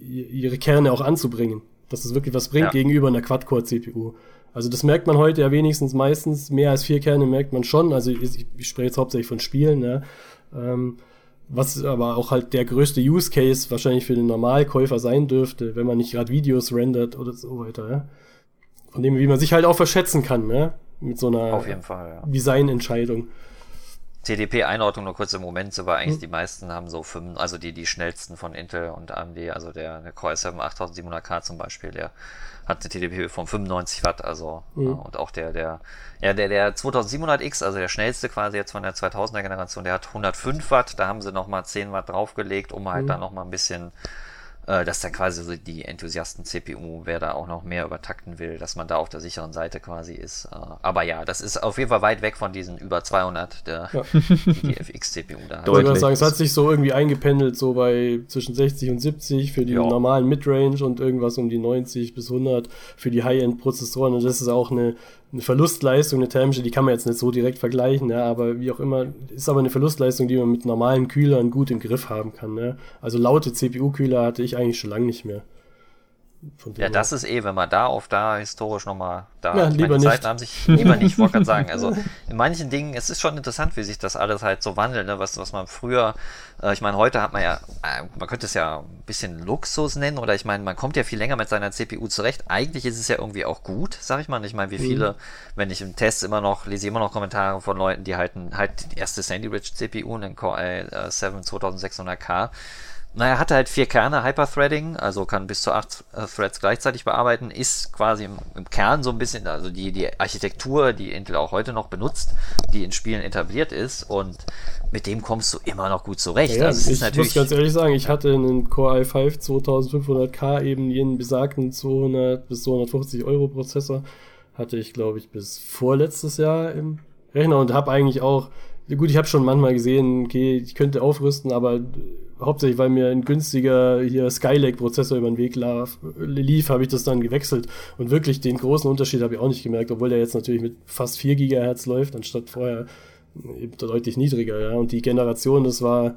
ihre Kerne auch anzubringen. Dass es wirklich was bringt ja. gegenüber einer Quad-Core-CPU. Also das merkt man heute ja wenigstens meistens. Mehr als vier Kerne merkt man schon. Also ich, ich spreche jetzt hauptsächlich von Spielen. Ja. Ähm, was aber auch halt der größte Use Case wahrscheinlich für den Normalkäufer sein dürfte, wenn man nicht gerade Videos rendert oder so weiter. Ja. Von dem, wie man sich halt auch verschätzen kann, ne? Mit so einer Auf jeden Fall, ja. Designentscheidung. TDP-Einordnung nur kurz im Moment, so war eigentlich hm. die meisten haben so fünf, also die, die schnellsten von Intel und AMD, also der, der Core i7 8700K zum Beispiel, der hat eine TDP von 95 Watt, also mhm. und auch der der ja der der 2700X, also der schnellste quasi jetzt von der 2000er Generation, der hat 105 Watt, da haben sie noch mal 10 Watt draufgelegt, um halt mhm. dann noch mal ein bisschen äh, dass dann quasi so die Enthusiasten-CPU, wer da auch noch mehr übertakten will, dass man da auf der sicheren Seite quasi ist. Äh, aber ja, das ist auf jeden Fall weit weg von diesen über 200 der ja. [laughs] die FX-CPU da. Ich würde sagen, es hat sich so irgendwie eingependelt, so bei zwischen 60 und 70 für die jo. normalen Midrange und irgendwas um die 90 bis 100 für die High-End-Prozessoren und das ist auch eine eine Verlustleistung, eine thermische, die kann man jetzt nicht so direkt vergleichen, ja, aber wie auch immer, ist aber eine Verlustleistung, die man mit normalen Kühlern gut im Griff haben kann. Ne? Also laute CPU-Kühler hatte ich eigentlich schon lange nicht mehr. Ja, das ist eh, wenn man da auf da historisch nochmal da ja, lieber Zeiten haben sich [laughs] lieber nicht, wollte gerade sagen. Also [laughs] in manchen Dingen, es ist schon interessant, wie sich das alles halt so wandelt, ne? was, was man früher, äh, ich meine, heute hat man ja, äh, man könnte es ja ein bisschen Luxus nennen, oder ich meine, man kommt ja viel länger mit seiner CPU zurecht. Eigentlich ist es ja irgendwie auch gut, sag ich mal. Ich meine, wie mhm. viele, mhm. wenn ich im Test immer noch, lese ich immer noch Kommentare von Leuten, die halten halt die erste Sandy Ridge CPU, einen Core i7 2600K naja, hat halt vier Kerne Hyperthreading, also kann bis zu acht äh, Threads gleichzeitig bearbeiten, ist quasi im, im, Kern so ein bisschen, also die, die Architektur, die Intel auch heute noch benutzt, die in Spielen etabliert ist und mit dem kommst du immer noch gut zurecht. Ja, also ich muss ganz ehrlich sagen, ich hatte einen Core i5 2500K, eben jenen besagten 200 bis 250 Euro Prozessor, hatte ich glaube ich bis vorletztes Jahr im Rechner und habe eigentlich auch Gut, ich habe schon manchmal gesehen, okay, ich könnte aufrüsten, aber hauptsächlich, weil mir ein günstiger hier Skylake-Prozessor über den Weg lief, lief habe ich das dann gewechselt. Und wirklich den großen Unterschied habe ich auch nicht gemerkt, obwohl der jetzt natürlich mit fast 4 GHz läuft, anstatt vorher eben deutlich niedriger. Ja. Und die Generation, das war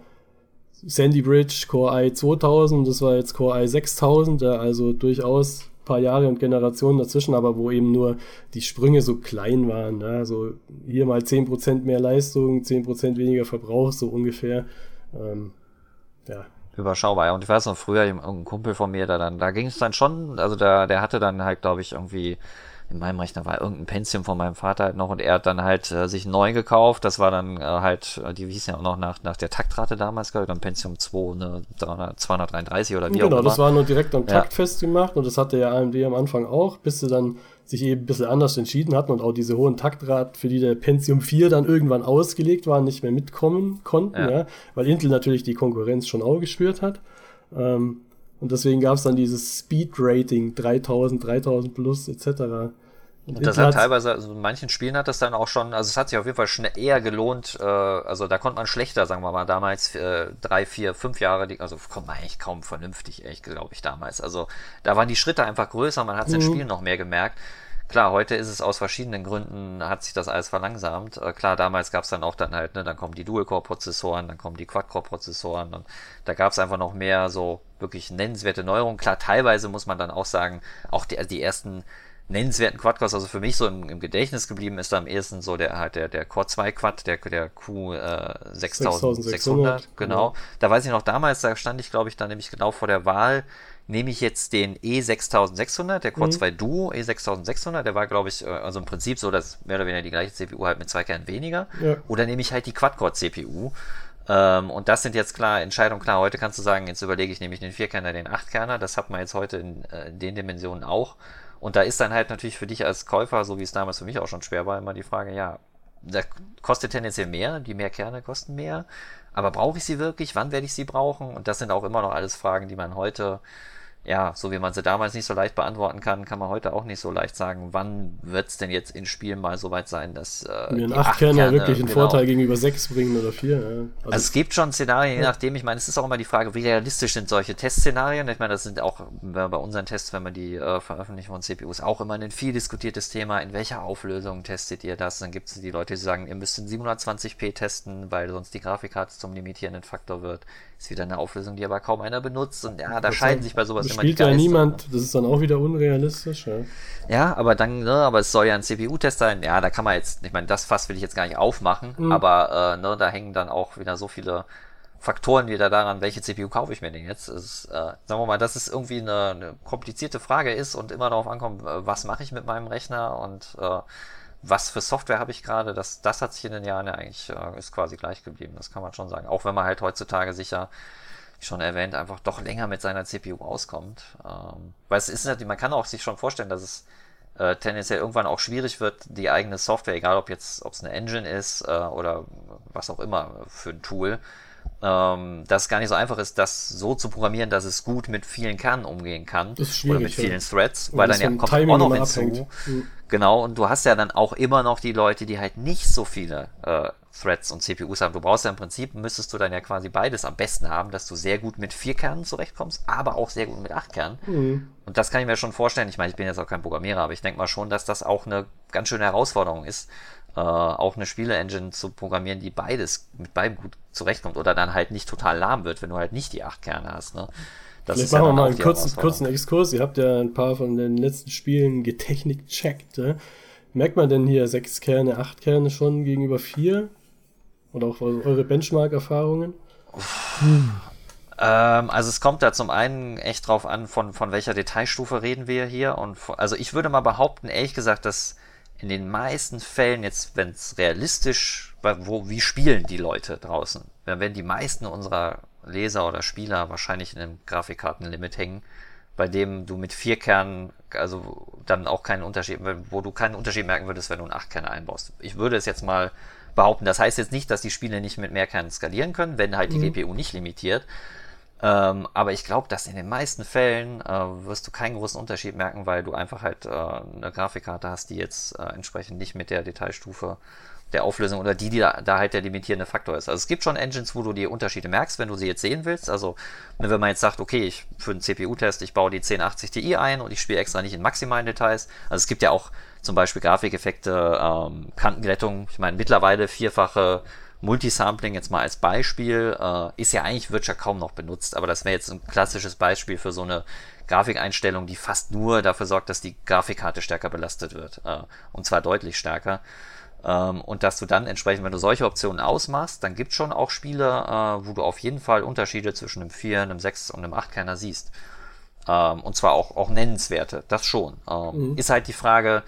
Sandy Bridge Core i 2000, das war jetzt Core i 6000, ja, also durchaus paar Jahre und Generationen dazwischen, aber wo eben nur die Sprünge so klein waren. Ne? So hier mal 10% mehr Leistung, 10% weniger Verbrauch, so ungefähr. Ähm, ja. Überschaubar, ja. Und ich weiß noch, früher, irgendein Kumpel von mir, da da ging es dann schon, also da, der hatte dann halt, glaube ich, irgendwie in meinem Rechner war irgendein Pensium von meinem Vater halt noch und er hat dann halt äh, sich neu gekauft. Das war dann äh, halt, äh, die hießen ja auch noch nach, nach der Taktrate damals, glaube ich, dann Pentium 2, ne, 300, 233 oder wie genau, auch immer. Genau, das war nur direkt am Takt ja. festgemacht und das hatte ja AMD am Anfang auch, bis sie dann sich eben ein bisschen anders entschieden hatten und auch diese hohen Taktrate, für die der Pentium 4 dann irgendwann ausgelegt war, nicht mehr mitkommen konnten, ja. ja weil Intel natürlich die Konkurrenz schon auch gespürt hat. Ähm, Und deswegen gab es dann dieses Speed-Rating 3000, 3000 plus etc. Und das hat teilweise, also in manchen Spielen hat das dann auch schon, also es hat sich auf jeden Fall schnell eher gelohnt, äh, also da konnte man schlechter, sagen wir mal, damals äh, drei, vier, fünf Jahre, also kommt man eigentlich kaum vernünftig, echt, glaube ich, damals. Also da waren die Schritte einfach größer, man hat es mhm. im Spiel noch mehr gemerkt. Klar, heute ist es aus verschiedenen Gründen, hat sich das alles verlangsamt. Äh, klar, damals gab es dann auch dann halt, ne, dann kommen die Dual-Core-Prozessoren, dann kommen die Quad-Core-Prozessoren und da gab es einfach noch mehr so wirklich nennenswerte Neuerungen. Klar, teilweise muss man dann auch sagen, auch die, die ersten nennenswerten Quadcores, also für mich so im, im, Gedächtnis geblieben ist da am ehesten so der halt der, der Core 2 Quad, der, der Q äh, 6600, genau. Ja. Da weiß ich noch damals, da stand ich glaube ich dann nämlich genau vor der Wahl, nehme ich jetzt den E6600, der Core mhm. 2 Duo E6600, der war glaube ich, äh, also im Prinzip so, dass mehr oder weniger die gleiche CPU halt mit zwei Kernen weniger, ja. oder nehme ich halt die Quad-Core CPU, ähm, und das sind jetzt klar Entscheidungen. Klar, heute kannst du sagen, jetzt überlege ich nämlich den Vierkerner, den Achtkerner. Das hat man jetzt heute in, äh, in den Dimensionen auch. Und da ist dann halt natürlich für dich als Käufer, so wie es damals für mich auch schon schwer war, immer die Frage, ja, da kostet tendenziell mehr, die mehr Kerne kosten mehr, aber brauche ich sie wirklich? Wann werde ich sie brauchen? Und das sind auch immer noch alles Fragen, die man heute ja, so wie man sie damals nicht so leicht beantworten kann, kann man heute auch nicht so leicht sagen, wann wird es denn jetzt in Spielen mal so weit sein, dass äh, mir ein 8-Kerner wirklich einen genau. Vorteil gegenüber 6 bringen oder 4. Ja. Also, also, es gibt schon Szenarien, je nachdem, ich meine, es ist auch immer die Frage, wie realistisch sind solche Testszenarien. Ich meine, das sind auch bei unseren Tests, wenn wir die äh, veröffentlichen von CPUs, auch immer ein viel diskutiertes Thema, in welcher Auflösung testet ihr das? Dann gibt es die Leute, die sagen, ihr müsst in 720p testen, weil sonst die Grafikkarte zum limitierenden Faktor wird. Ist wieder eine Auflösung, die aber kaum einer benutzt. Und ja, da scheiden sich bei sowas immer die Geister. ja niemand, das ist dann auch wieder unrealistisch. Ja, ja aber dann, ne, aber es soll ja ein CPU-Test sein. Ja, da kann man jetzt, ich meine, das Fass will ich jetzt gar nicht aufmachen, mhm. aber äh, ne, da hängen dann auch wieder so viele Faktoren wieder daran, welche CPU kaufe ich mir denn jetzt? Ist, äh, sagen wir mal, dass es irgendwie eine, eine komplizierte Frage ist und immer darauf ankommt, was mache ich mit meinem Rechner und äh, was für Software habe ich gerade, das, das hat sich in den Jahren ja eigentlich, äh, ist quasi gleich geblieben, das kann man schon sagen. Auch wenn man halt heutzutage sicher, wie schon erwähnt, einfach doch länger mit seiner CPU auskommt. Ähm, weil es ist natürlich, man kann auch sich schon vorstellen, dass es äh, tendenziell irgendwann auch schwierig wird, die eigene Software, egal ob jetzt, ob es eine Engine ist äh, oder was auch immer für ein Tool, ähm, dass es gar nicht so einfach ist, das so zu programmieren, dass es gut mit vielen Kernen umgehen kann. oder mit vielen Threads, weil dann ja kommt Timing auch noch hinzu. Mhm. Genau, und du hast ja dann auch immer noch die Leute, die halt nicht so viele äh, Threads und CPUs haben. Du brauchst ja im Prinzip, müsstest du dann ja quasi beides am besten haben, dass du sehr gut mit vier Kernen zurechtkommst, aber auch sehr gut mit acht Kernen. Mhm. Und das kann ich mir schon vorstellen. Ich meine, ich bin jetzt auch kein Programmierer, aber ich denke mal schon, dass das auch eine ganz schöne Herausforderung ist, äh, auch eine Spiele-Engine zu programmieren, die beides mit beidem gut zurechtkommt oder dann halt nicht total lahm wird, wenn du halt nicht die acht Kerne hast. Ne? Das Vielleicht machen ja wir mal einen kurzen, kurzen Exkurs. Ihr habt ja ein paar von den letzten Spielen getechnik-checkt. Ja? Merkt man denn hier sechs Kerne, acht Kerne schon gegenüber vier? Oder auch eure Benchmark-Erfahrungen? Ähm, also es kommt da zum einen echt drauf an, von, von welcher Detailstufe reden wir hier. Und also ich würde mal behaupten, ehrlich gesagt, dass in den meisten Fällen, jetzt wenn es realistisch, wo, wie spielen die Leute draußen? Dann werden die meisten unserer Leser oder Spieler wahrscheinlich in einem Grafikkartenlimit hängen, bei dem du mit vier Kernen, also dann auch keinen Unterschied, wo du keinen Unterschied merken würdest, wenn du einen acht Kerne einbaust. Ich würde es jetzt mal behaupten, das heißt jetzt nicht, dass die Spiele nicht mit mehr Kernen skalieren können, wenn halt die mhm. GPU nicht limitiert. Ähm, aber ich glaube, dass in den meisten Fällen äh, wirst du keinen großen Unterschied merken, weil du einfach halt äh, eine Grafikkarte hast, die jetzt äh, entsprechend nicht mit der Detailstufe der Auflösung oder die, die da, da, halt der limitierende Faktor ist. Also es gibt schon Engines, wo du die Unterschiede merkst, wenn du sie jetzt sehen willst. Also ne, wenn man jetzt sagt, okay, ich für einen CPU-Test, ich baue die 1080 Ti ein und ich spiele extra nicht in maximalen Details. Also es gibt ja auch zum Beispiel Grafikeffekte, ähm, Kantenglättung. Ich meine mittlerweile vierfache Multisampling jetzt mal als Beispiel äh, ist ja eigentlich wird ja kaum noch benutzt, aber das wäre jetzt ein klassisches Beispiel für so eine Grafikeinstellung, die fast nur dafür sorgt, dass die Grafikkarte stärker belastet wird äh, und zwar deutlich stärker. Ähm, und dass du dann entsprechend, wenn du solche Optionen ausmachst, dann gibt es schon auch Spiele, äh, wo du auf jeden Fall Unterschiede zwischen einem 4, einem 6 und einem 8-Kerner siehst. Ähm, und zwar auch, auch nennenswerte, das schon. Ähm, mhm. Ist halt die Frage,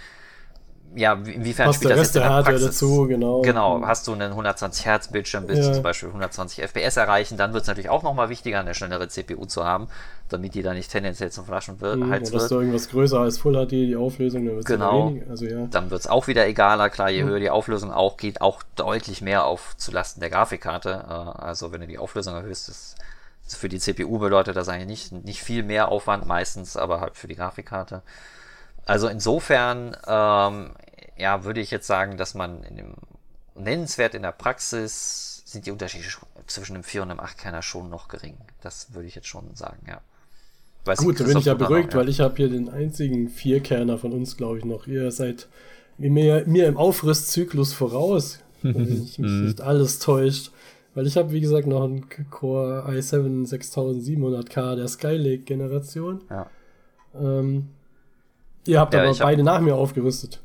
ja, inwiefern hast spielt das Rest jetzt in der Praxis? dazu, genau. Genau, hast du einen 120 Hertz Bildschirm, willst ja. du zum Beispiel 120 FPS erreichen, dann wird es natürlich auch nochmal wichtiger, eine schnellere CPU zu haben, damit die da nicht tendenziell zum Flaschen wird. Mhm, heiz wird. du irgendwas größer als Full HD, die Auflösung, dann wird es genau. Also, ja. Dann wird es auch wieder egaler, klar, je mhm. höher die Auflösung auch geht, auch deutlich mehr auf zulasten der Grafikkarte. Äh, also wenn du die Auflösung erhöhst, ist für die CPU bedeutet das eigentlich nicht, nicht viel mehr Aufwand meistens, aber halt für die Grafikkarte. Also insofern, ähm, ja, würde ich jetzt sagen, dass man in dem nennenswert in der Praxis sind die Unterschiede zwischen dem 4 und dem 8-Kerner schon noch gering. Das würde ich jetzt schon sagen, ja. Weiß Gut, da bin ich ja beruhigt, noch, ja. weil ich habe hier den einzigen Vierkerner von uns, glaube ich, noch. Ihr seid mir, mir im Aufrüstzyklus voraus. wenn [laughs] ich mich nicht alles täuscht. Weil ich habe, wie gesagt, noch einen Core i7 6700K der Skylake-Generation. Ja. Ähm, ihr habt ja, aber beide hab... nach mir aufgerüstet.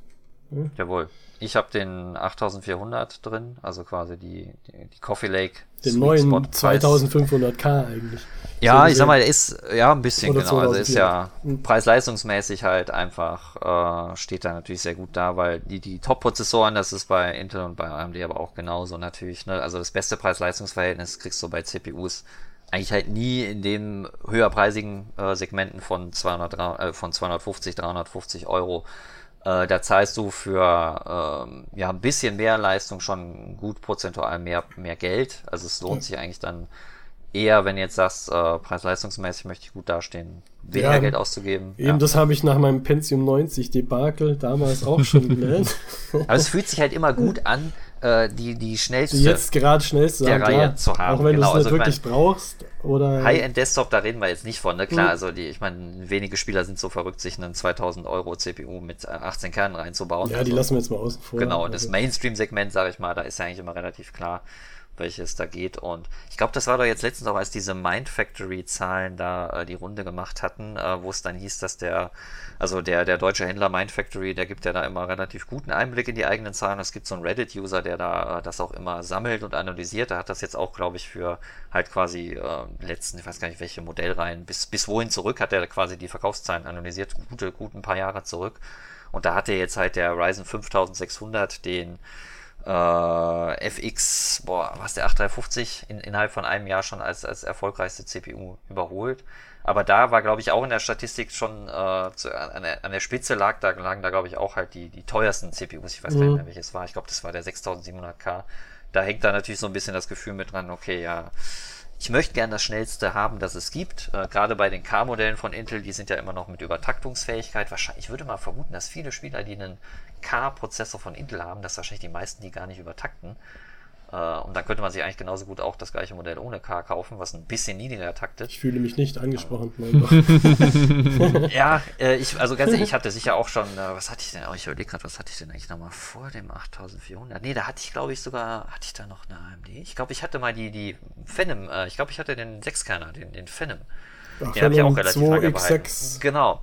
Ja? Jawohl. Ich habe den 8400 drin, also quasi die, die, die Coffee Lake. Den neuen 2500K eigentlich. Ja, so ich sag mal, der ist ja ein bisschen genau. Also ist ja hm. preis-leistungsmäßig halt einfach, äh, steht da natürlich sehr gut da, weil die, die Top-Prozessoren, das ist bei Intel und bei AMD aber auch genauso natürlich. Ne? Also das beste Preis-Leistungsverhältnis kriegst du bei CPUs eigentlich halt nie in den höherpreisigen äh, Segmenten von 200, äh, von 250, 350 Euro äh, da zahlst du für ähm, ja, ein bisschen mehr Leistung schon gut prozentual mehr, mehr Geld. Also es lohnt sich eigentlich dann eher, wenn du jetzt sagst, äh, preis-leistungsmäßig möchte ich gut dastehen, weniger ja, Geld auszugeben. Eben ja. das habe ich nach meinem Pentium 90 Debakel damals auch schon gelernt. [laughs] Aber es fühlt sich halt immer gut an, äh, die, die schnellste die jetzt gerade schnellste der Reihe klar, zu haben. Auch wenn genau, du es nicht also wirklich mein, brauchst. Oder High-End-Desktop, da reden wir jetzt nicht von, ne? Klar, mhm. also die, ich meine, wenige Spieler sind so verrückt, sich einen 2000 Euro CPU mit 18 äh, Kernen reinzubauen. Ja, also, die lassen wir jetzt mal außen vor. Genau, und das also Mainstream-Segment, sage ich mal, da ist ja eigentlich immer relativ klar welches da geht. Und ich glaube, das war doch jetzt letztens auch, als diese Mind Factory-Zahlen da äh, die Runde gemacht hatten, äh, wo es dann hieß, dass der, also der, der deutsche Händler Mind Factory, der gibt ja da immer relativ guten Einblick in die eigenen Zahlen. Es gibt so einen Reddit-User, der da äh, das auch immer sammelt und analysiert. Der hat das jetzt auch, glaube ich, für halt quasi äh, letzten, ich weiß gar nicht, welche Modellreihen, bis, bis wohin zurück hat er quasi die Verkaufszahlen analysiert, gute, guten paar Jahre zurück. Und da hatte jetzt halt der Ryzen 5600 den äh, FX, boah, was der 8350 in, innerhalb von einem Jahr schon als, als erfolgreichste CPU überholt. Aber da war, glaube ich, auch in der Statistik schon äh, zu, an, der, an der Spitze lag, da lagen da, glaube ich, auch halt die, die teuersten CPUs. Ich weiß mhm. gar nicht mhm. mehr, welches war. Ich glaube, das war der 6700K. Da hängt da natürlich so ein bisschen das Gefühl mit dran, okay, ja, ich möchte gern das schnellste haben, das es gibt. Äh, gerade bei den K-Modellen von Intel, die sind ja immer noch mit Übertaktungsfähigkeit. Wahrscheinlich, ich würde mal vermuten, dass viele Spieler, die einen K-Prozessor von Intel haben, dass wahrscheinlich die meisten die gar nicht übertakten. Äh, und dann könnte man sich eigentlich genauso gut auch das gleiche Modell ohne K kaufen, was ein bisschen niedriger taktet. Ich fühle mich nicht angesprochen. [laughs] [laughs] [laughs] ja, äh, ich, also ganz ehrlich, ich hatte sicher auch schon, äh, was hatte ich denn? Oh, ich überlege gerade, was hatte ich denn eigentlich nochmal vor dem 8400? Nee, da hatte ich, glaube ich, sogar, hatte ich da noch eine AMD? Ich glaube, ich hatte mal die, die Phenom, ich glaube, ich hatte den Sechskerner, den, den Phenom. Ach, den habe ich auch relativ lange behalten. Genau,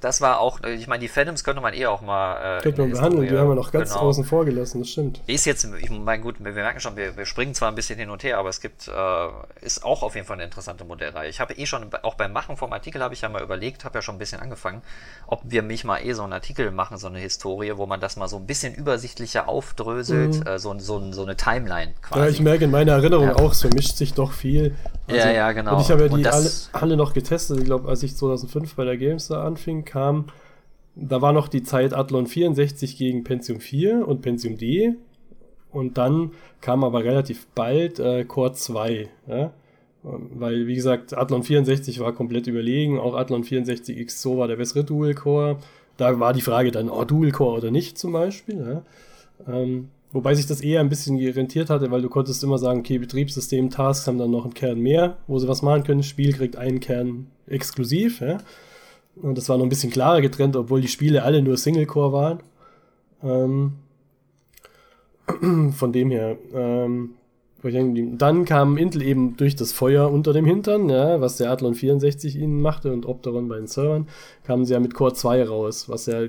das war auch, ich meine, die Phantoms könnte man eh auch mal. Äh, könnte man behandeln, die haben wir noch ganz genau. außen vor gelassen, das stimmt. Ist jetzt, ich meine, gut, wir merken schon, wir, wir springen zwar ein bisschen hin und her, aber es gibt, äh, ist auch auf jeden Fall eine interessante Modellreihe. Ich habe eh schon, auch beim Machen vom Artikel habe ich ja mal überlegt, habe ja schon ein bisschen angefangen, ob wir mich mal eh so einen Artikel machen, so eine Historie, wo man das mal so ein bisschen übersichtlicher aufdröselt, mhm. äh, so, so, so eine Timeline quasi. Ja, ich merke in meiner Erinnerung ja. auch, es vermischt sich doch viel. Also, ja, ja, genau. Und ich habe ja die alle, alle, noch getestet. Ich glaube, als ich 2005 bei der GameStar anfing, kam, da war noch die Zeit Athlon 64 gegen Pentium 4 und Pentium D. Und dann kam aber relativ bald äh, Core 2. Ja? Weil, wie gesagt, Athlon 64 war komplett überlegen. Auch Athlon 64X so war der bessere Dual-Core. Da war die Frage dann, oh, Dual-Core oder nicht zum Beispiel. Ja? Ähm, Wobei sich das eher ein bisschen rentiert hatte, weil du konntest immer sagen, okay, Betriebssystem, Tasks haben dann noch einen Kern mehr, wo sie was machen können. Spiel kriegt einen Kern exklusiv. Ja? Und das war noch ein bisschen klarer getrennt, obwohl die Spiele alle nur Single-Core waren. Ähm, [clears throat] von dem her. Ähm, dann kam Intel eben durch das Feuer unter dem Hintern, ja, was der Athlon 64 ihnen machte und Opteron bei den Servern, kamen sie ja mit Core 2 raus, was ja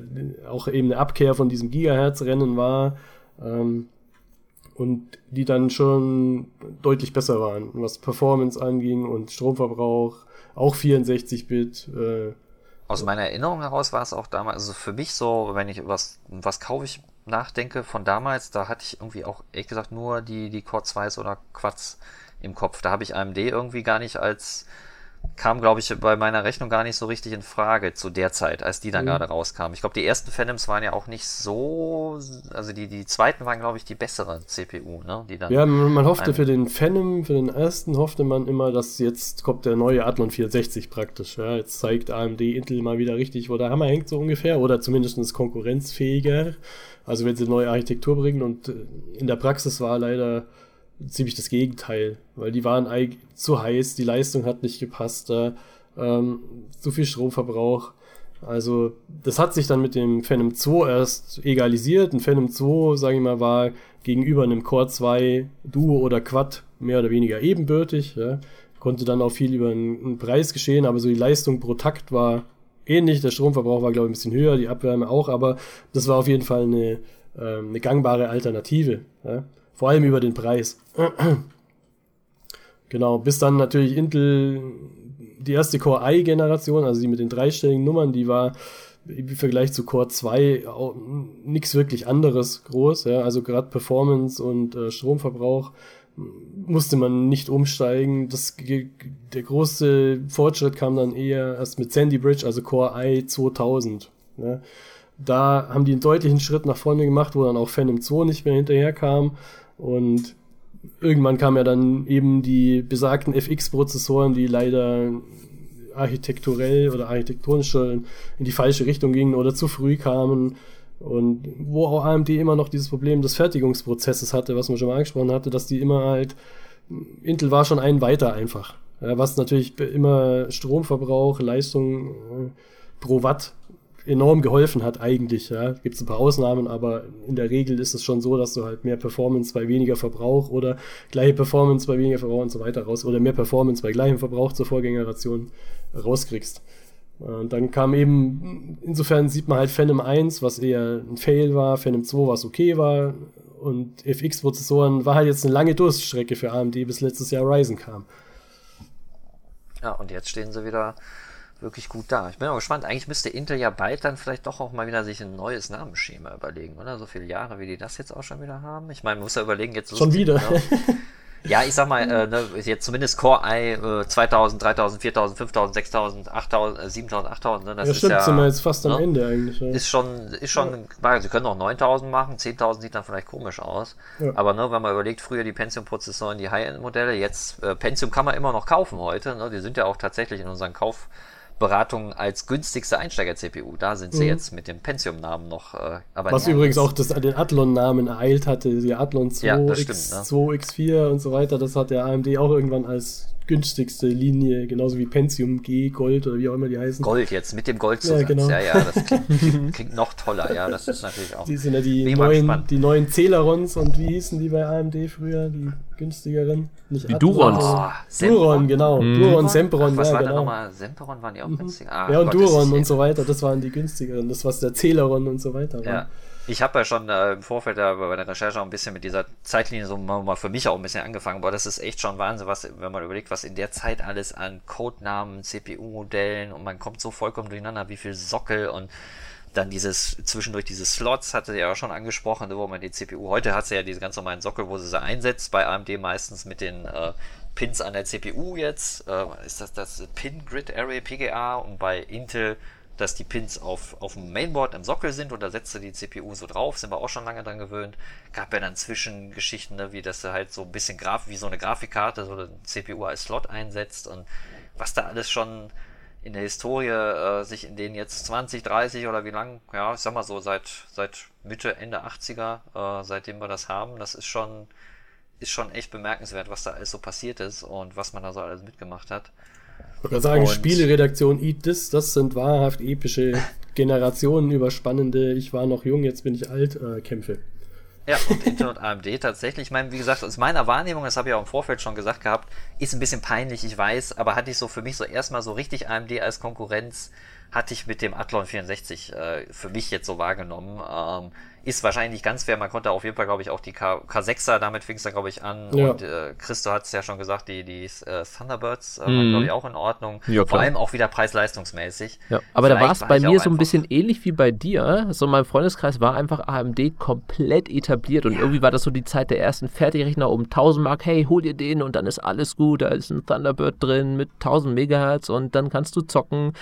auch eben eine Abkehr von diesem Gigahertz-Rennen war, ähm, und die dann schon deutlich besser waren, was Performance anging und Stromverbrauch, auch 64-Bit. Äh, Aus meiner Erinnerung heraus war es auch damals, also für mich so, wenn ich was, was kaufe ich nachdenke von damals, da hatte ich irgendwie auch, ehrlich gesagt, nur die, die Core 2s oder Quads im Kopf. Da habe ich AMD irgendwie gar nicht als kam, glaube ich, bei meiner Rechnung gar nicht so richtig in Frage zu der Zeit, als die dann mhm. gerade rauskamen. Ich glaube, die ersten Phantoms waren ja auch nicht so, also die, die zweiten waren, glaube ich, die bessere CPU, ne? Die dann ja, man hoffte für den Phantom, für den ersten hoffte man immer, dass jetzt kommt der neue Athlon 460 praktisch. Ja? Jetzt zeigt AMD Intel mal wieder richtig, wo der Hammer hängt, so ungefähr, oder zumindest konkurrenzfähiger. Also wenn sie neue Architektur bringen und äh, in der Praxis war leider ziemlich das Gegenteil, weil die waren zu heiß, die Leistung hat nicht gepasst, äh, ähm, zu viel Stromverbrauch. Also das hat sich dann mit dem Phantom 2 erst egalisiert. Ein Phantom 2, sage ich mal, war gegenüber einem Core 2 Duo oder Quad mehr oder weniger ebenbürtig. Ja. Konnte dann auch viel über einen, Preis geschehen, aber so die Leistung pro Takt war ähnlich. Der Stromverbrauch war, glaube ich, ein bisschen höher, die Abwärme auch, aber das war auf jeden Fall eine, äh, eine gangbare Alternative. Ja. Vor allem über den Preis. [clears throat] genau, bis dann natürlich Intel die erste Core i-Generation, also die mit den dreistelligen Nummern, die war im Vergleich zu Core 2 nichts wirklich anderes groß. Ja? Also gerade Performance und äh, Stromverbrauch musste man nicht umsteigen. Das, der große Fortschritt kam dann eher erst mit Sandy Bridge, also Core i 2000. Ja? Da haben die einen deutlichen Schritt nach vorne gemacht, wo dann auch Phantom 2 nicht mehr hinterherkam. Und irgendwann kamen ja dann eben die besagten FX-Prozessoren, die leider architekturell oder architektonisch in die falsche Richtung gingen oder zu früh kamen. Und wo auch AMD immer noch dieses Problem des Fertigungsprozesses hatte, was man schon mal angesprochen hatte, dass die immer halt, Intel war schon einen weiter einfach. was natürlich immer Stromverbrauch, Leistung äh, pro Watt enorm geholfen hat eigentlich. Ja. Gibt es ein paar Ausnahmen, aber in der Regel ist es schon so, dass du halt mehr Performance bei weniger Verbrauch oder gleiche Performance bei weniger Verbrauch und so weiter raus oder mehr Performance bei gleichem Verbrauch zur Vorgängeration rauskriegst. Und dann kam eben, insofern sieht man halt Phantom 1, was eher ein Fail war, Phantom 2, was okay war und FX-Prozessoren war halt jetzt eine lange Durststrecke für AMD, bis letztes Jahr Ryzen kam. Ja, und jetzt stehen sie wieder wirklich gut da. Ich bin auch gespannt. Eigentlich müsste Intel ja bald dann vielleicht doch auch mal wieder sich ein neues Namensschema überlegen, oder? So viele Jahre, wie die das jetzt auch schon wieder haben. Ich meine, man muss ja überlegen, jetzt. Schon wieder. Ne? Ja, ich sag mal, äh, ne, jetzt zumindest Core i äh, 2000, 3000, 4000, 5000, 6000, 8000, äh, 7000, 8000. Ne, das ja, stimmt, ist ja, sind wir jetzt fast am ne, Ende eigentlich. Ja. Ist schon, ist schon, ja. sie können auch 9000 machen, 10.000 sieht dann vielleicht komisch aus. Ja. Aber ne, wenn man überlegt, früher die Pentium-Prozessoren, die High-End-Modelle, jetzt äh, Pentium kann man immer noch kaufen heute. Ne, die sind ja auch tatsächlich in unseren Kauf Beratung als günstigste Einsteiger-CPU. Da sind sie mhm. jetzt mit dem Pentium-Namen noch. Äh, aber Was übrigens auch das, den Athlon-Namen ereilt hatte, die Athlon 2, ja, X2, ne? X4 und so weiter. Das hat der AMD auch irgendwann als günstigste Linie, genauso wie Pentium G, Gold oder wie auch immer die heißen. Gold jetzt, mit dem Gold zusammen. Ja, genau. ja, ja, das klingt, [laughs] klingt, noch toller, ja, das ist natürlich auch. Die sind ja die neuen, die neuen Celerons und wie hießen die bei AMD früher, die günstigeren? Nicht die Durons. Oh, Duron, genau. Mhm. Duron, Semperon, was ja, war genau. nochmal? Semperon waren die auch mhm. günstiger. Ah, ja, und Gott, Duron und so weiter, das waren die günstigeren. Das, was der Celeron und so weiter war. Ja. Ich habe ja schon äh, im Vorfeld äh, bei der Recherche auch ein bisschen mit dieser Zeitlinie so mal für mich auch ein bisschen angefangen, aber das ist echt schon Wahnsinn, was, wenn man überlegt, was in der Zeit alles an Codenamen, CPU-Modellen und man kommt so vollkommen durcheinander, wie viel Sockel und dann dieses, zwischendurch diese Slots, hatte ja auch schon angesprochen, wo man die CPU, heute hat sie ja diese ganz normalen Sockel, wo sie sie einsetzt, bei AMD meistens mit den äh, Pins an der CPU jetzt, äh, ist das das Pin Grid Array PGA und bei Intel dass die Pins auf, auf dem Mainboard im Sockel sind und da setzt du die CPU so drauf, sind wir auch schon lange dran gewöhnt. Gab ja dann Zwischengeschichten, ne, wie das halt so ein bisschen Graf, wie so eine Grafikkarte, so eine CPU als Slot einsetzt und was da alles schon in der Historie äh, sich in den jetzt 20, 30 oder wie lang, ja, ich sag mal so, seit, seit Mitte, Ende 80er, äh, seitdem wir das haben, das ist schon, ist schon echt bemerkenswert, was da alles so passiert ist und was man da so alles mitgemacht hat. Würde sagen, und Spieleredaktion Eat This, das sind wahrhaft epische Generationen überspannende, ich war noch jung, jetzt bin ich alt, äh, Kämpfe. Ja, und Intel und AMD tatsächlich. Ich meine, wie gesagt, aus meiner Wahrnehmung, das habe ich auch im Vorfeld schon gesagt gehabt, ist ein bisschen peinlich, ich weiß, aber hatte ich so für mich so erstmal so richtig AMD als Konkurrenz hatte ich mit dem Athlon 64 äh, für mich jetzt so wahrgenommen. Ähm, ist wahrscheinlich nicht ganz fair. Man konnte auf jeden Fall, glaube ich, auch die K K6er, damit fing es dann, glaube ich, an. Ja. Und äh, Christo hat es ja schon gesagt, die, die äh, Thunderbirds äh, mhm. waren, glaube ich, auch in Ordnung. Ja, Vor allem auch wieder preis-leistungsmäßig. Ja. Aber Vielleicht da war es bei mir so ein bisschen ähnlich wie bei dir. So in meinem Freundeskreis war einfach AMD komplett etabliert und ja. irgendwie war das so die Zeit der ersten Fertigrechner um 1000 Mark. Hey, hol dir den und dann ist alles gut. Da ist ein Thunderbird drin mit 1000 Megahertz und dann kannst du zocken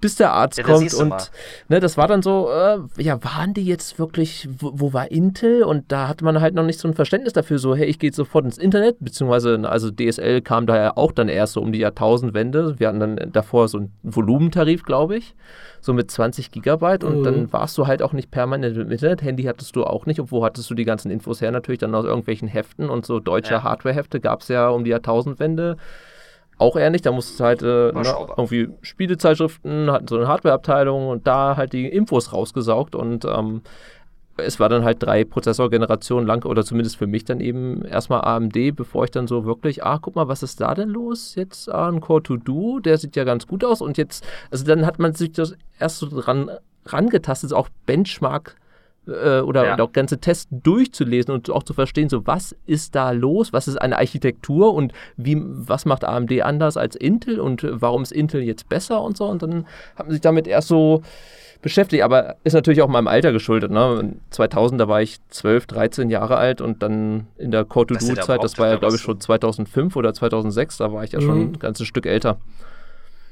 bis der Arzt ja, kommt und ne, das war dann so, äh, ja, waren die jetzt wirklich, wo, wo, war Intel? Und da hatte man halt noch nicht so ein Verständnis dafür, so, hey, ich gehe sofort ins Internet, beziehungsweise, also DSL kam da ja auch dann erst so um die Jahrtausendwende. Wir hatten dann davor so einen Volumentarif, glaube ich, so mit 20 Gigabyte und mhm. dann warst du halt auch nicht permanent im Internet. Handy hattest du auch nicht, obwohl hattest du die ganzen Infos her, natürlich dann aus irgendwelchen Heften und so deutsche ja. Hardwarehefte gab es ja um die Jahrtausendwende auch eher nicht. Da musstest du halt äh, ne, irgendwie Spielezeitschriften, hatten so eine Hardwareabteilung und da halt die Infos rausgesaugt und ähm, es war dann halt drei Prozessorgenerationen lang oder zumindest für mich dann eben erstmal AMD, bevor ich dann so wirklich, ah, guck mal, was ist da denn los? Jetzt ah, ein Core to Do, der sieht ja ganz gut aus und jetzt, also dann hat man sich das erst so dran rangetastet, auch Benchmark äh, oder, ja. auch ganze Tests durchzulesen und auch zu verstehen, so was ist da los, was ist eine Architektur und wie, was macht AMD anders als Intel und warum ist Intel jetzt besser und so. Und dann hat man sich damit erst so beschäftigt, aber ist natürlich auch meinem Alter geschuldet. Ne? 2000, da war ich 12, 13 Jahre alt und dann in der Core-to-Do-Zeit, das war ja glaube ich schon 2005 oder 2006, da war ich ja mhm. schon ein ganzes Stück älter.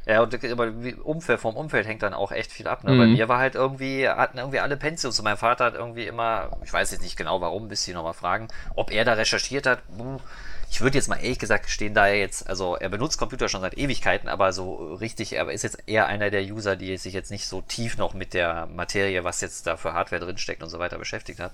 Ja, und aber Umfeld, vom Umfeld hängt dann auch echt viel ab. Ne? Mhm. Bei mir war halt irgendwie, hatten irgendwie alle Pensions und mein Vater hat irgendwie immer, ich weiß jetzt nicht genau warum, bis sie nochmal fragen, ob er da recherchiert hat. Ich würde jetzt mal ehrlich gesagt stehen, da er jetzt, also er benutzt Computer schon seit Ewigkeiten, aber so richtig, er ist jetzt eher einer der User, die sich jetzt nicht so tief noch mit der Materie, was jetzt da für Hardware drinsteckt und so weiter beschäftigt hat.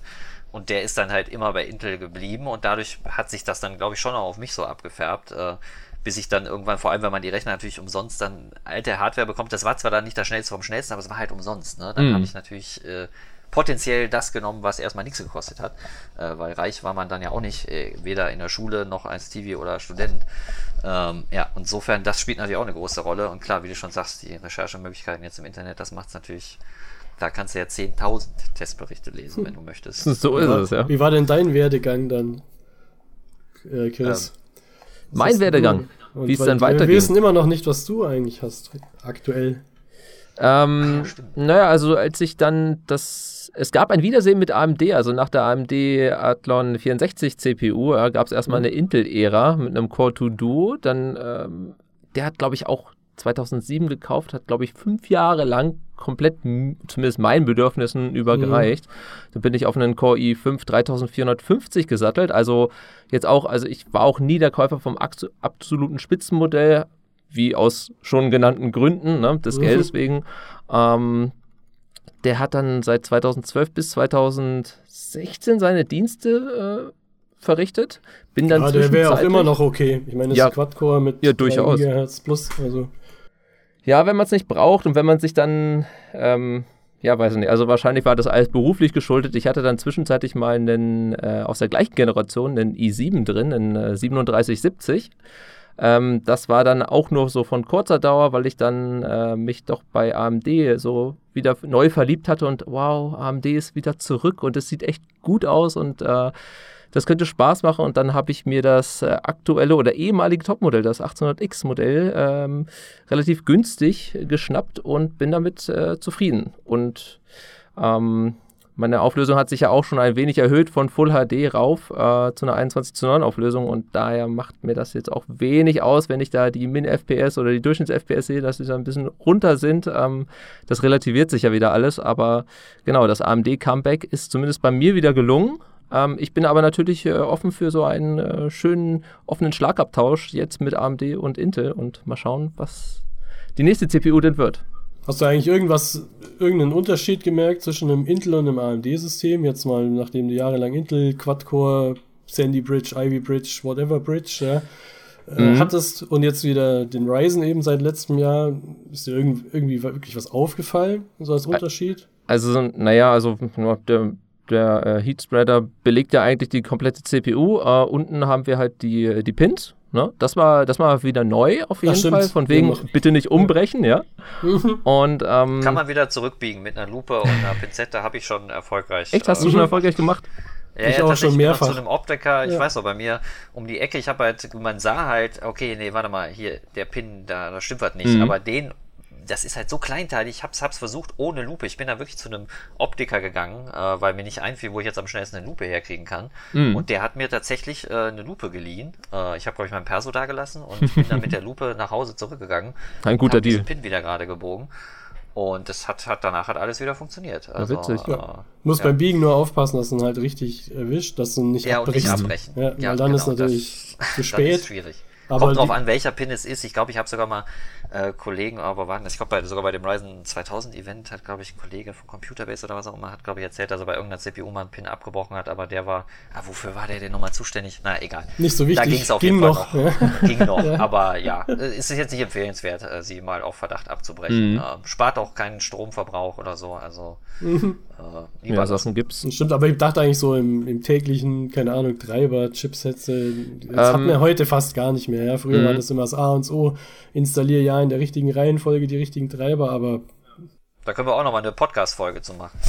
Und der ist dann halt immer bei Intel geblieben und dadurch hat sich das dann, glaube ich, schon auch auf mich so abgefärbt. Äh, bis ich dann irgendwann, vor allem wenn man die Rechner natürlich umsonst dann alte Hardware bekommt, das war zwar dann nicht das schnellste vom schnellsten, aber es war halt umsonst. Ne? Dann mhm. habe ich natürlich äh, potenziell das genommen, was erstmal nichts gekostet hat, äh, weil reich war man dann ja auch nicht, äh, weder in der Schule noch als TV oder Student. Ähm, ja, insofern, das spielt natürlich auch eine große Rolle und klar, wie du schon sagst, die Recherchemöglichkeiten jetzt im Internet, das macht es natürlich da kannst du ja 10.000 Testberichte lesen, wenn du möchtest. So ist es, ja. Wie war denn dein Werdegang dann, äh, Chris? Ähm, mein Werdegang. Wie es dann weitergeht. Wir wissen immer noch nicht, was du eigentlich hast aktuell. Ähm, naja, also als ich dann das, es gab ein Wiedersehen mit AMD, also nach der AMD Athlon 64 CPU äh, gab es erstmal mhm. eine Intel-Ära mit einem Core 2 Duo, dann, ähm, der hat glaube ich auch 2007 gekauft, hat, glaube ich, fünf Jahre lang komplett, zumindest meinen Bedürfnissen, übergereicht. Mhm. Dann bin ich auf einen Core i5 3450 gesattelt. Also jetzt auch, also ich war auch nie der Käufer vom absoluten Spitzenmodell, wie aus schon genannten Gründen, ne, des mhm. Geldes wegen. Ähm, der hat dann seit 2012 bis 2016 seine Dienste äh, verrichtet. Bin dann ja, der wäre auch immer noch okay. Ich meine, das ja, ist Quad-Core mit ja, durchaus. GHz plus, also ja, wenn man es nicht braucht und wenn man sich dann, ähm, ja, weiß ich nicht, also wahrscheinlich war das alles beruflich geschuldet. Ich hatte dann zwischenzeitlich mal einen, äh, aus der gleichen Generation, einen i7 drin, einen äh, 3770. Ähm, das war dann auch nur so von kurzer Dauer, weil ich dann äh, mich doch bei AMD so wieder neu verliebt hatte und wow, AMD ist wieder zurück und es sieht echt gut aus und äh, das könnte Spaß machen und dann habe ich mir das äh, aktuelle oder ehemalige Topmodell, das 1800X Modell, ähm, relativ günstig geschnappt und bin damit äh, zufrieden. Und ähm, meine Auflösung hat sich ja auch schon ein wenig erhöht von Full HD rauf äh, zu einer 21 zu 9 Auflösung und daher macht mir das jetzt auch wenig aus, wenn ich da die Min-FPS oder die Durchschnitts-FPS sehe, dass sie da ein bisschen runter sind. Ähm, das relativiert sich ja wieder alles, aber genau, das AMD-Comeback ist zumindest bei mir wieder gelungen. Ähm, ich bin aber natürlich äh, offen für so einen äh, schönen offenen Schlagabtausch jetzt mit AMD und Intel und mal schauen, was die nächste CPU denn wird. Hast du eigentlich irgendwas, irgendeinen Unterschied gemerkt zwischen einem Intel und einem AMD-System? Jetzt mal, nachdem du jahrelang Intel, Quad-Core, Sandy Bridge, Ivy Bridge, whatever Bridge, ja, äh, mhm. hattest und jetzt wieder den Ryzen eben seit letztem Jahr. Ist dir irgendwie wirklich was aufgefallen, so als Unterschied? Also, naja, also der der äh, Heatspreader belegt ja eigentlich die komplette CPU. Äh, unten haben wir halt die, die Pins. Ne? Das, war, das war wieder neu auf jeden Fall. Von wegen, bitte nicht umbrechen, ja. Mhm. Und, ähm, Kann man wieder zurückbiegen mit einer Lupe und einer Pinzette, habe ich schon erfolgreich. Echt, hast äh, du schon erfolgreich gemacht? Ja, ich ja, auch schon mehrfach. zu einem Optiker, ich ja. weiß noch, bei mir um die Ecke, ich habe halt, man sah halt, okay, nee, warte mal, hier, der Pin, da, da stimmt was nicht, mhm. aber den das ist halt so kleinteilig. Ich hab's, hab's versucht ohne Lupe. Ich bin da wirklich zu einem Optiker gegangen, äh, weil mir nicht einfiel, wo ich jetzt am schnellsten eine Lupe herkriegen kann. Mm. Und der hat mir tatsächlich äh, eine Lupe geliehen. Äh, ich habe, glaube ich, mein Perso da gelassen und bin dann mit der [laughs] Lupe nach Hause zurückgegangen. Ein guter Deal. Den Pin wieder gerade gebogen. Und das hat, hat danach hat alles wieder funktioniert. Also, ja, witzig. Ja. Äh, Muss ja. beim Biegen nur aufpassen, dass du ihn halt richtig erwischt, dass du nicht ja, abbrichst. Und nicht abbrechen. Ja, ja weil dann genau, [laughs] ist natürlich zu spät. Das ist schwierig. Aber Kommt drauf an, welcher Pin es ist. Ich glaube, ich habe sogar mal äh, Kollegen, aber waren das, ich glaube, sogar bei dem Ryzen 2000 Event hat, glaube ich, ein Kollege von Computerbase oder was auch immer, hat, glaube ich, erzählt, dass er bei irgendeiner CPU mal einen Pin abgebrochen hat, aber der war, ah, wofür war der denn nochmal zuständig? Na, egal. Nicht so wichtig. Da ging es auf ging jeden Fall noch. noch. ging noch, [laughs] ja. aber ja, äh, ist es jetzt nicht empfehlenswert, äh, sie mal auf Verdacht abzubrechen. Mhm. Äh, spart auch keinen Stromverbrauch oder so, also mhm. äh, lieber ja, Sachen gibt's. Stimmt, aber ich dachte eigentlich so im, im täglichen, keine Ahnung, Treiber, Chipsätze, das ähm, hat man heute fast gar nicht mehr. Ja? Früher mhm. war das immer das A und O, installiere ja in der richtigen Reihenfolge die richtigen Treiber, aber. Da können wir auch nochmal eine Podcast-Folge zu machen.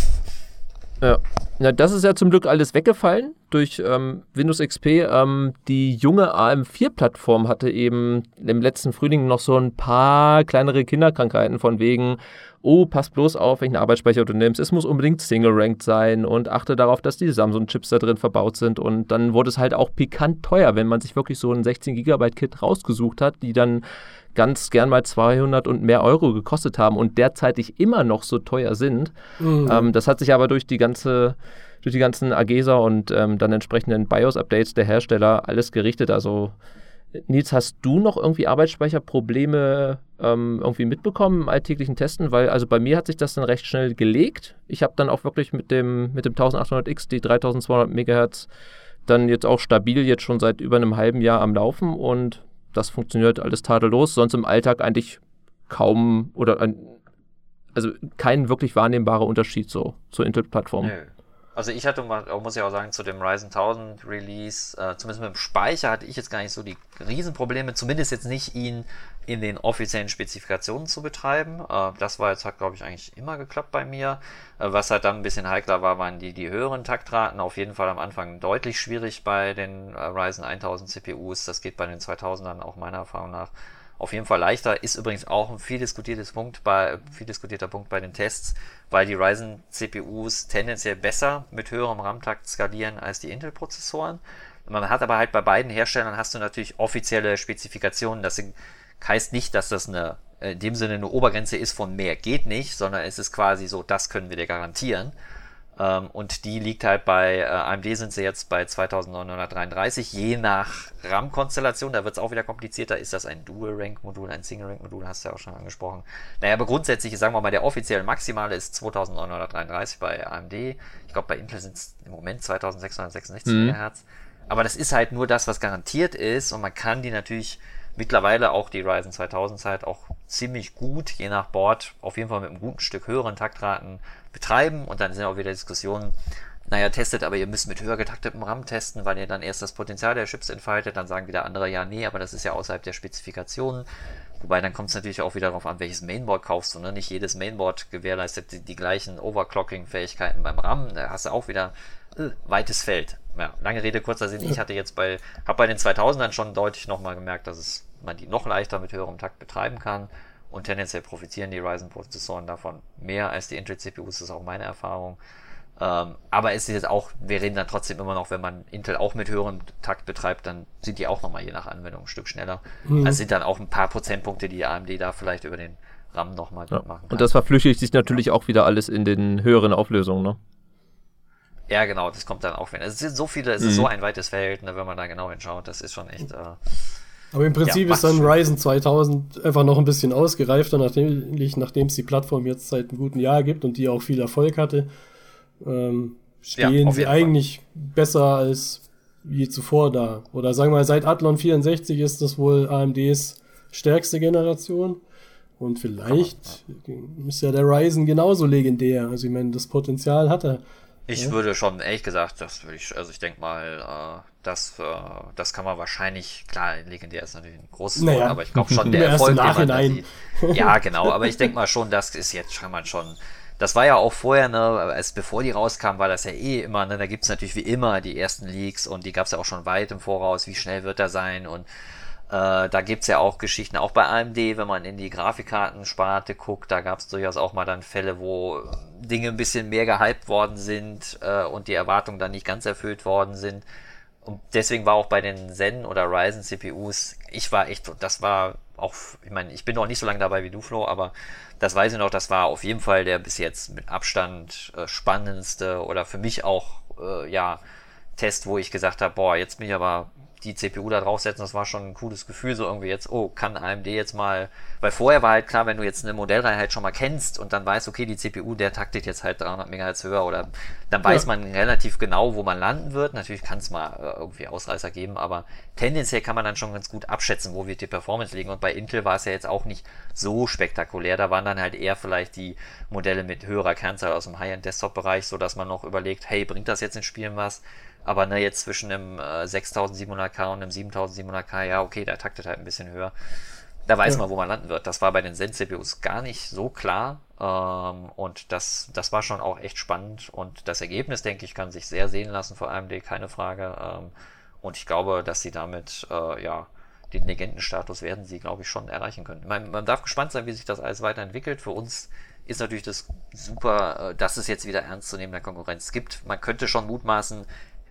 Ja. ja, das ist ja zum Glück alles weggefallen durch ähm, Windows XP. Ähm, die junge AM4-Plattform hatte eben im letzten Frühling noch so ein paar kleinere Kinderkrankheiten von wegen, oh, pass bloß auf, welchen Arbeitsspeicher du nimmst. Es muss unbedingt Single-Ranked sein und achte darauf, dass die Samsung-Chips da drin verbaut sind. Und dann wurde es halt auch pikant teuer, wenn man sich wirklich so ein 16 GB Kit rausgesucht hat, die dann ganz gern mal 200 und mehr Euro gekostet haben und derzeitig immer noch so teuer sind. Mhm. Ähm, das hat sich aber durch die ganze durch die ganzen AGESA und ähm, dann entsprechenden BIOS-Updates der Hersteller alles gerichtet. Also Nils, hast du noch irgendwie Arbeitsspeicherprobleme ähm, irgendwie mitbekommen im alltäglichen Testen? Weil also bei mir hat sich das dann recht schnell gelegt. Ich habe dann auch wirklich mit dem, mit dem 1800X die 3200 MHz dann jetzt auch stabil jetzt schon seit über einem halben Jahr am Laufen und das funktioniert alles tadellos. Sonst im Alltag eigentlich kaum oder ein, also kein wirklich wahrnehmbarer Unterschied so zur Intel-Plattform. Nee. Also ich hatte muss ich auch sagen, zu dem Ryzen 1000 Release, äh, zumindest mit dem Speicher hatte ich jetzt gar nicht so die Riesenprobleme, zumindest jetzt nicht ihn in den offiziellen Spezifikationen zu betreiben. Äh, das war jetzt, hat glaube ich eigentlich immer geklappt bei mir. Äh, was halt dann ein bisschen heikler war, waren die, die höheren Taktraten. Auf jeden Fall am Anfang deutlich schwierig bei den äh, Ryzen 1000 CPUs. Das geht bei den 2000ern auch meiner Erfahrung nach auf jeden Fall leichter. Ist übrigens auch ein viel diskutiertes Punkt bei, viel diskutierter Punkt bei den Tests, weil die Ryzen CPUs tendenziell besser mit höherem RAM-Takt skalieren als die Intel-Prozessoren. Man hat aber halt bei beiden Herstellern hast du natürlich offizielle Spezifikationen. Das heißt nicht, dass das eine, in dem Sinne eine Obergrenze ist von mehr geht nicht, sondern es ist quasi so, das können wir dir garantieren. Ähm, und die liegt halt bei äh, AMD sind sie jetzt bei 2933, je nach RAM-Konstellation, da wird es auch wieder komplizierter. Ist das ein Dual-Rank-Modul, ein Single-Rank-Modul, hast du ja auch schon angesprochen. Naja, aber grundsätzlich, sagen wir mal, der offizielle Maximale ist 2933 bei AMD. Ich glaube, bei Intel sind es im Moment 2666 mhm. MHz. Aber das ist halt nur das, was garantiert ist und man kann die natürlich mittlerweile auch die Ryzen 2000 Zeit auch ziemlich gut, je nach Board, auf jeden Fall mit einem guten Stück höheren Taktraten betreiben und dann sind auch wieder Diskussionen, naja, testet, aber ihr müsst mit höher getaktetem RAM testen, weil ihr dann erst das Potenzial der Chips entfaltet, dann sagen wieder andere, ja, nee, aber das ist ja außerhalb der Spezifikationen. Wobei dann kommt es natürlich auch wieder darauf an, welches Mainboard kaufst du. Ne? Nicht jedes Mainboard gewährleistet die, die gleichen Overclocking-Fähigkeiten beim RAM. Da hast du auch wieder äh, weites Feld. Ja, lange Rede, kurzer Sinn. Ich hatte jetzt bei, habe bei den 2000ern schon deutlich nochmal gemerkt, dass es man die noch leichter mit höherem Takt betreiben kann. Und tendenziell profitieren die Ryzen-Prozessoren davon mehr als die Intel-CPUs, das ist auch meine Erfahrung. Ähm, aber es ist jetzt auch, wir reden dann trotzdem immer noch, wenn man Intel auch mit höherem Takt betreibt, dann sind die auch nochmal je nach Anwendung ein Stück schneller. Mhm. Also sind dann auch ein paar Prozentpunkte, die AMD da vielleicht über den RAM nochmal ja. machen kann. Und das verflüchtigt sich natürlich auch wieder alles in den höheren Auflösungen, ne? Ja, genau, das kommt dann auch wieder. Es sind so viele, es mhm. ist so ein weites Feld, ne, wenn man da genau hinschaut, das ist schon echt. Äh, aber im Prinzip ja, ist dann Ryzen 2000 einfach noch ein bisschen ausgereifter, nachdem, nachdem es die Plattform jetzt seit einem guten Jahr gibt und die auch viel Erfolg hatte. Ähm, stehen ja, sie eigentlich Fall. besser als je zuvor da. Oder sagen wir mal, seit Athlon 64 ist das wohl AMDs stärkste Generation. Und vielleicht ist ja der Ryzen genauso legendär. Also ich meine, das Potenzial hat er Ich ja? würde schon, ehrlich gesagt, das würde ich, also ich denke mal, äh, das, äh, das kann man wahrscheinlich, klar, legendär ist natürlich ein großes naja. Wort, aber ich glaube schon, [laughs] der Erfolg, den man Ja, genau, aber ich denke mal schon, das ist jetzt kann man schon. Das war ja auch vorher, ne, als bevor die rauskamen, war das ja eh immer, ne, da gibt's natürlich wie immer die ersten Leaks und die gab's ja auch schon weit im Voraus, wie schnell wird er sein und äh, da gibt's ja auch Geschichten, auch bei AMD, wenn man in die Grafikkartensparte guckt, da gab's durchaus auch mal dann Fälle, wo Dinge ein bisschen mehr gehypt worden sind äh, und die Erwartungen dann nicht ganz erfüllt worden sind. Und deswegen war auch bei den Zen oder Ryzen CPUs, ich war echt, das war auch, ich meine, ich bin noch nicht so lange dabei wie du, Flo, aber das weiß ich noch, das war auf jeden Fall der bis jetzt mit Abstand äh, spannendste oder für mich auch, äh, ja, Test, wo ich gesagt habe, boah, jetzt bin ich aber die CPU da draufsetzen, das war schon ein cooles Gefühl, so irgendwie jetzt, oh, kann AMD jetzt mal, weil vorher war halt klar, wenn du jetzt eine Modellreihe halt schon mal kennst und dann weißt, okay, die CPU, der taktet jetzt halt 300 MHz höher oder dann weiß ja. man relativ genau, wo man landen wird. Natürlich kann es mal äh, irgendwie Ausreißer geben, aber tendenziell kann man dann schon ganz gut abschätzen, wo wird die Performance liegen und bei Intel war es ja jetzt auch nicht so spektakulär, da waren dann halt eher vielleicht die Modelle mit höherer Kernzahl aus dem High-End-Desktop-Bereich, so dass man noch überlegt, hey, bringt das jetzt in Spielen was? Aber ne, jetzt zwischen einem äh, 6700K und einem 7700K, ja, okay, der taktet halt ein bisschen höher. Da weiß ja. man, wo man landen wird. Das war bei den Zen-CPUs gar nicht so klar. Ähm, und das, das war schon auch echt spannend. Und das Ergebnis, denke ich, kann sich sehr sehen lassen vor AMD, keine Frage. Ähm, und ich glaube, dass sie damit, äh, ja, den Legendenstatus werden sie, glaube ich, schon erreichen können. Man, man darf gespannt sein, wie sich das alles weiterentwickelt. Für uns ist natürlich das super, äh, dass es jetzt wieder ernstzunehmender Konkurrenz gibt. Man könnte schon mutmaßen,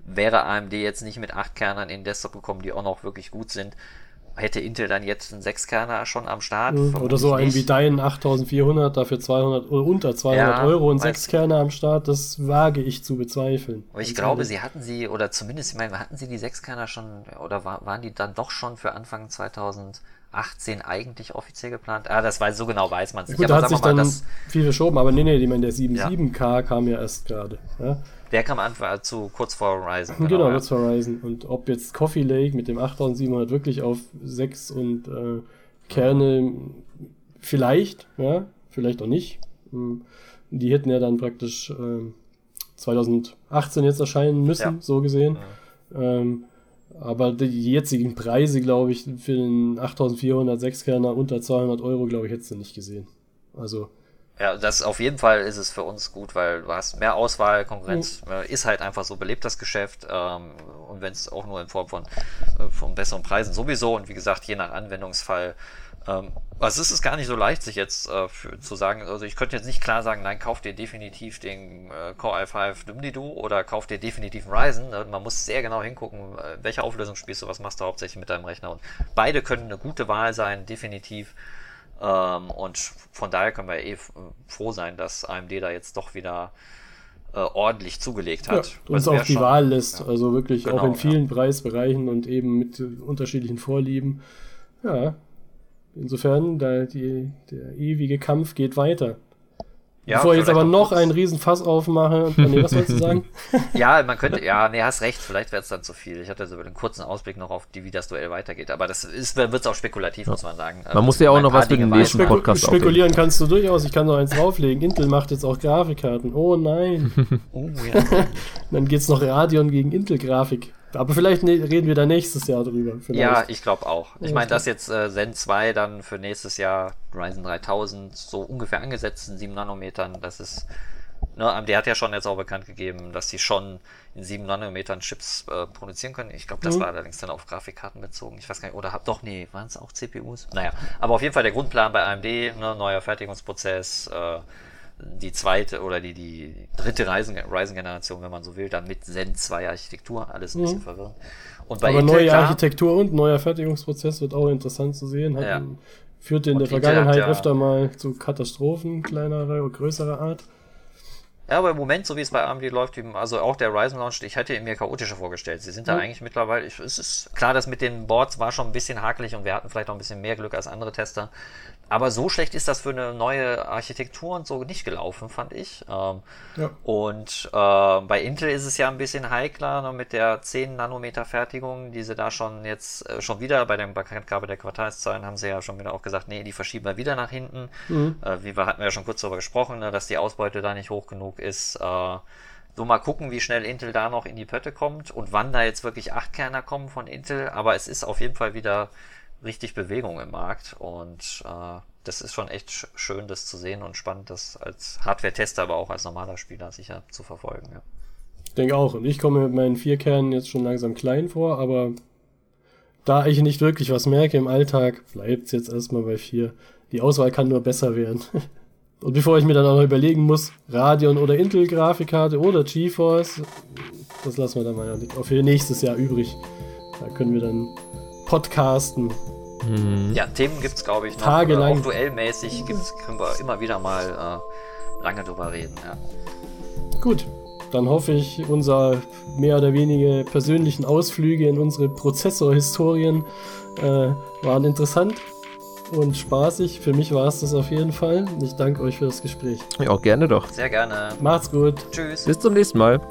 wäre AMD jetzt nicht mit 8 Kernern in den Desktop gekommen, die auch noch wirklich gut sind, hätte Intel dann jetzt einen 6 Kerner schon am Start. Mhm, oder so ein wie dein 8400 dafür 200 oder unter 200 ja, Euro und 6 Kerner am Start, das wage ich zu bezweifeln. Aber ich glaube, sie hatten sie, oder zumindest, ich meine, hatten sie die 6 Kerner schon, oder waren die dann doch schon für Anfang 2018 eigentlich offiziell geplant? Ah, das weiß, so genau weiß man es nicht. Gut, da hat sich mal, dann viel verschoben, aber nee, nee, ich meine, der 77K ja. kam ja erst gerade. Ja? Der kam an zu kurz vor Horizon. Genau, genau kurz vor Horizon. Und ob jetzt Coffee Lake mit dem 8700 wirklich auf 6 und äh, Kerne vielleicht, ja, vielleicht auch nicht. Hm. Die hätten ja dann praktisch äh, 2018 jetzt erscheinen müssen, ja. so gesehen. Ja. Ähm, aber die jetzigen Preise, glaube ich, für den 8400 Kerner unter 200 Euro, glaube ich, hättest du nicht gesehen. Also ja, das auf jeden Fall ist es für uns gut, weil du hast mehr Auswahl, Konkurrenz mhm. ist halt einfach so belebt das Geschäft ähm, und wenn es auch nur in Form von, äh, von besseren Preisen sowieso und wie gesagt, je nach Anwendungsfall. Ähm, also es ist gar nicht so leicht, sich jetzt äh, für, zu sagen, also ich könnte jetzt nicht klar sagen, nein, kauf dir definitiv den äh, Core i5 Dumdidu oder kauf dir definitiv einen Ryzen. Ne? Man muss sehr genau hingucken, äh, welche Auflösung spielst du, was machst du hauptsächlich mit deinem Rechner und beide können eine gute Wahl sein, definitiv. Ähm, und von daher können wir eh froh sein, dass AMD da jetzt doch wieder äh, ordentlich zugelegt hat. Ja, uns auch die schon, Wahl lässt, ja. also wirklich genau, auch in vielen ja. Preisbereichen und eben mit unterschiedlichen Vorlieben. Ja, insofern, da die, der ewige Kampf geht weiter. Ja, Bevor ich jetzt aber noch einen riesen Fass aufmache, nee, was wolltest du sagen? [laughs] [laughs] ja, man könnte, ja, nee, hast recht, vielleicht wäre es dann zu viel. Ich hatte so einen kurzen Ausblick noch auf die, wie das Duell weitergeht, aber das ist, wird auch spekulativ, ja. muss man sagen. Man muss ja auch noch was für den nächsten Speku Podcast Spekulieren auflegen. kannst du durchaus, ich kann noch eins drauflegen. Intel macht jetzt auch Grafikkarten. Oh nein. [laughs] oh ja. dann geht's noch Radeon gegen Intel-Grafik. Aber vielleicht ne reden wir da nächstes Jahr drüber. Vielleicht. Ja, ich glaube auch. Ich meine, dass jetzt äh, Zen 2 dann für nächstes Jahr Ryzen 3000 so ungefähr angesetzt in 7 Nanometern, das ist. Ne, der hat ja schon jetzt auch bekannt gegeben, dass sie schon in 7 Nanometern Chips äh, produzieren können. Ich glaube, das mhm. war allerdings dann auf Grafikkarten bezogen. Ich weiß gar nicht, oder hab doch, nee, waren es auch CPUs? Naja, aber auf jeden Fall der Grundplan bei AMD, ne, neuer Fertigungsprozess, äh, die zweite oder die, die dritte Ryzen-Generation, wenn man so will, dann mit Zen 2 Architektur, alles ein bisschen mhm. verwirrend. Und bei Aber Intel, neue klar, Architektur und neuer Fertigungsprozess wird auch interessant zu sehen. Hat, ja. Führte in und der Vergangenheit ja, öfter mal zu Katastrophen kleinerer oder größerer Art. Ja, aber im Moment, so wie es bei AMD läuft, also auch der Ryzen Launch, ich hätte ihn mir chaotischer vorgestellt. Sie sind da eigentlich mittlerweile, ich, es ist klar, dass mit den Boards war schon ein bisschen hakelig und wir hatten vielleicht auch ein bisschen mehr Glück als andere Tester. Aber so schlecht ist das für eine neue Architektur und so nicht gelaufen, fand ich. Ähm, ja. Und äh, bei Intel ist es ja ein bisschen heikler ne, mit der 10 Nanometer Fertigung, die sie da schon jetzt äh, schon wieder bei der Bekanntgabe der Quartalszahlen haben sie ja schon wieder auch gesagt, nee, die verschieben wir wieder nach hinten. Mhm. Äh, wie wir hatten wir ja schon kurz darüber gesprochen, ne, dass die Ausbeute da nicht hoch genug ist. Äh, So mal gucken, wie schnell Intel da noch in die Pötte kommt und wann da jetzt wirklich Achtkerner kommen von Intel. Aber es ist auf jeden Fall wieder richtig Bewegung im Markt und äh, das ist schon echt schön, das zu sehen und spannend, das als Hardware-Tester, aber auch als normaler Spieler sicher zu verfolgen. Ja. Ich denke auch. Und ich komme mit meinen vier Kernen jetzt schon langsam klein vor, aber da ich nicht wirklich was merke im Alltag, bleibt es jetzt erstmal bei vier. Die Auswahl kann nur besser werden. [laughs] Und bevor ich mir dann auch noch überlegen muss, Radeon oder Intel-Grafikkarte oder GeForce, das lassen wir dann mal auch für nächstes Jahr übrig. Da können wir dann podcasten. Mhm. Ja, Themen gibt es, glaube ich, noch. Tagelang. Auch duellmäßig gibt's, können wir immer wieder mal äh, lange drüber reden. Ja. Gut, dann hoffe ich, unser mehr oder weniger persönlichen Ausflüge in unsere Prozessorhistorien äh, waren interessant und spaßig. Für mich war es das auf jeden Fall. Ich danke euch für das Gespräch. Ja, auch gerne doch. Sehr gerne. Macht's gut. Tschüss. Bis zum nächsten Mal.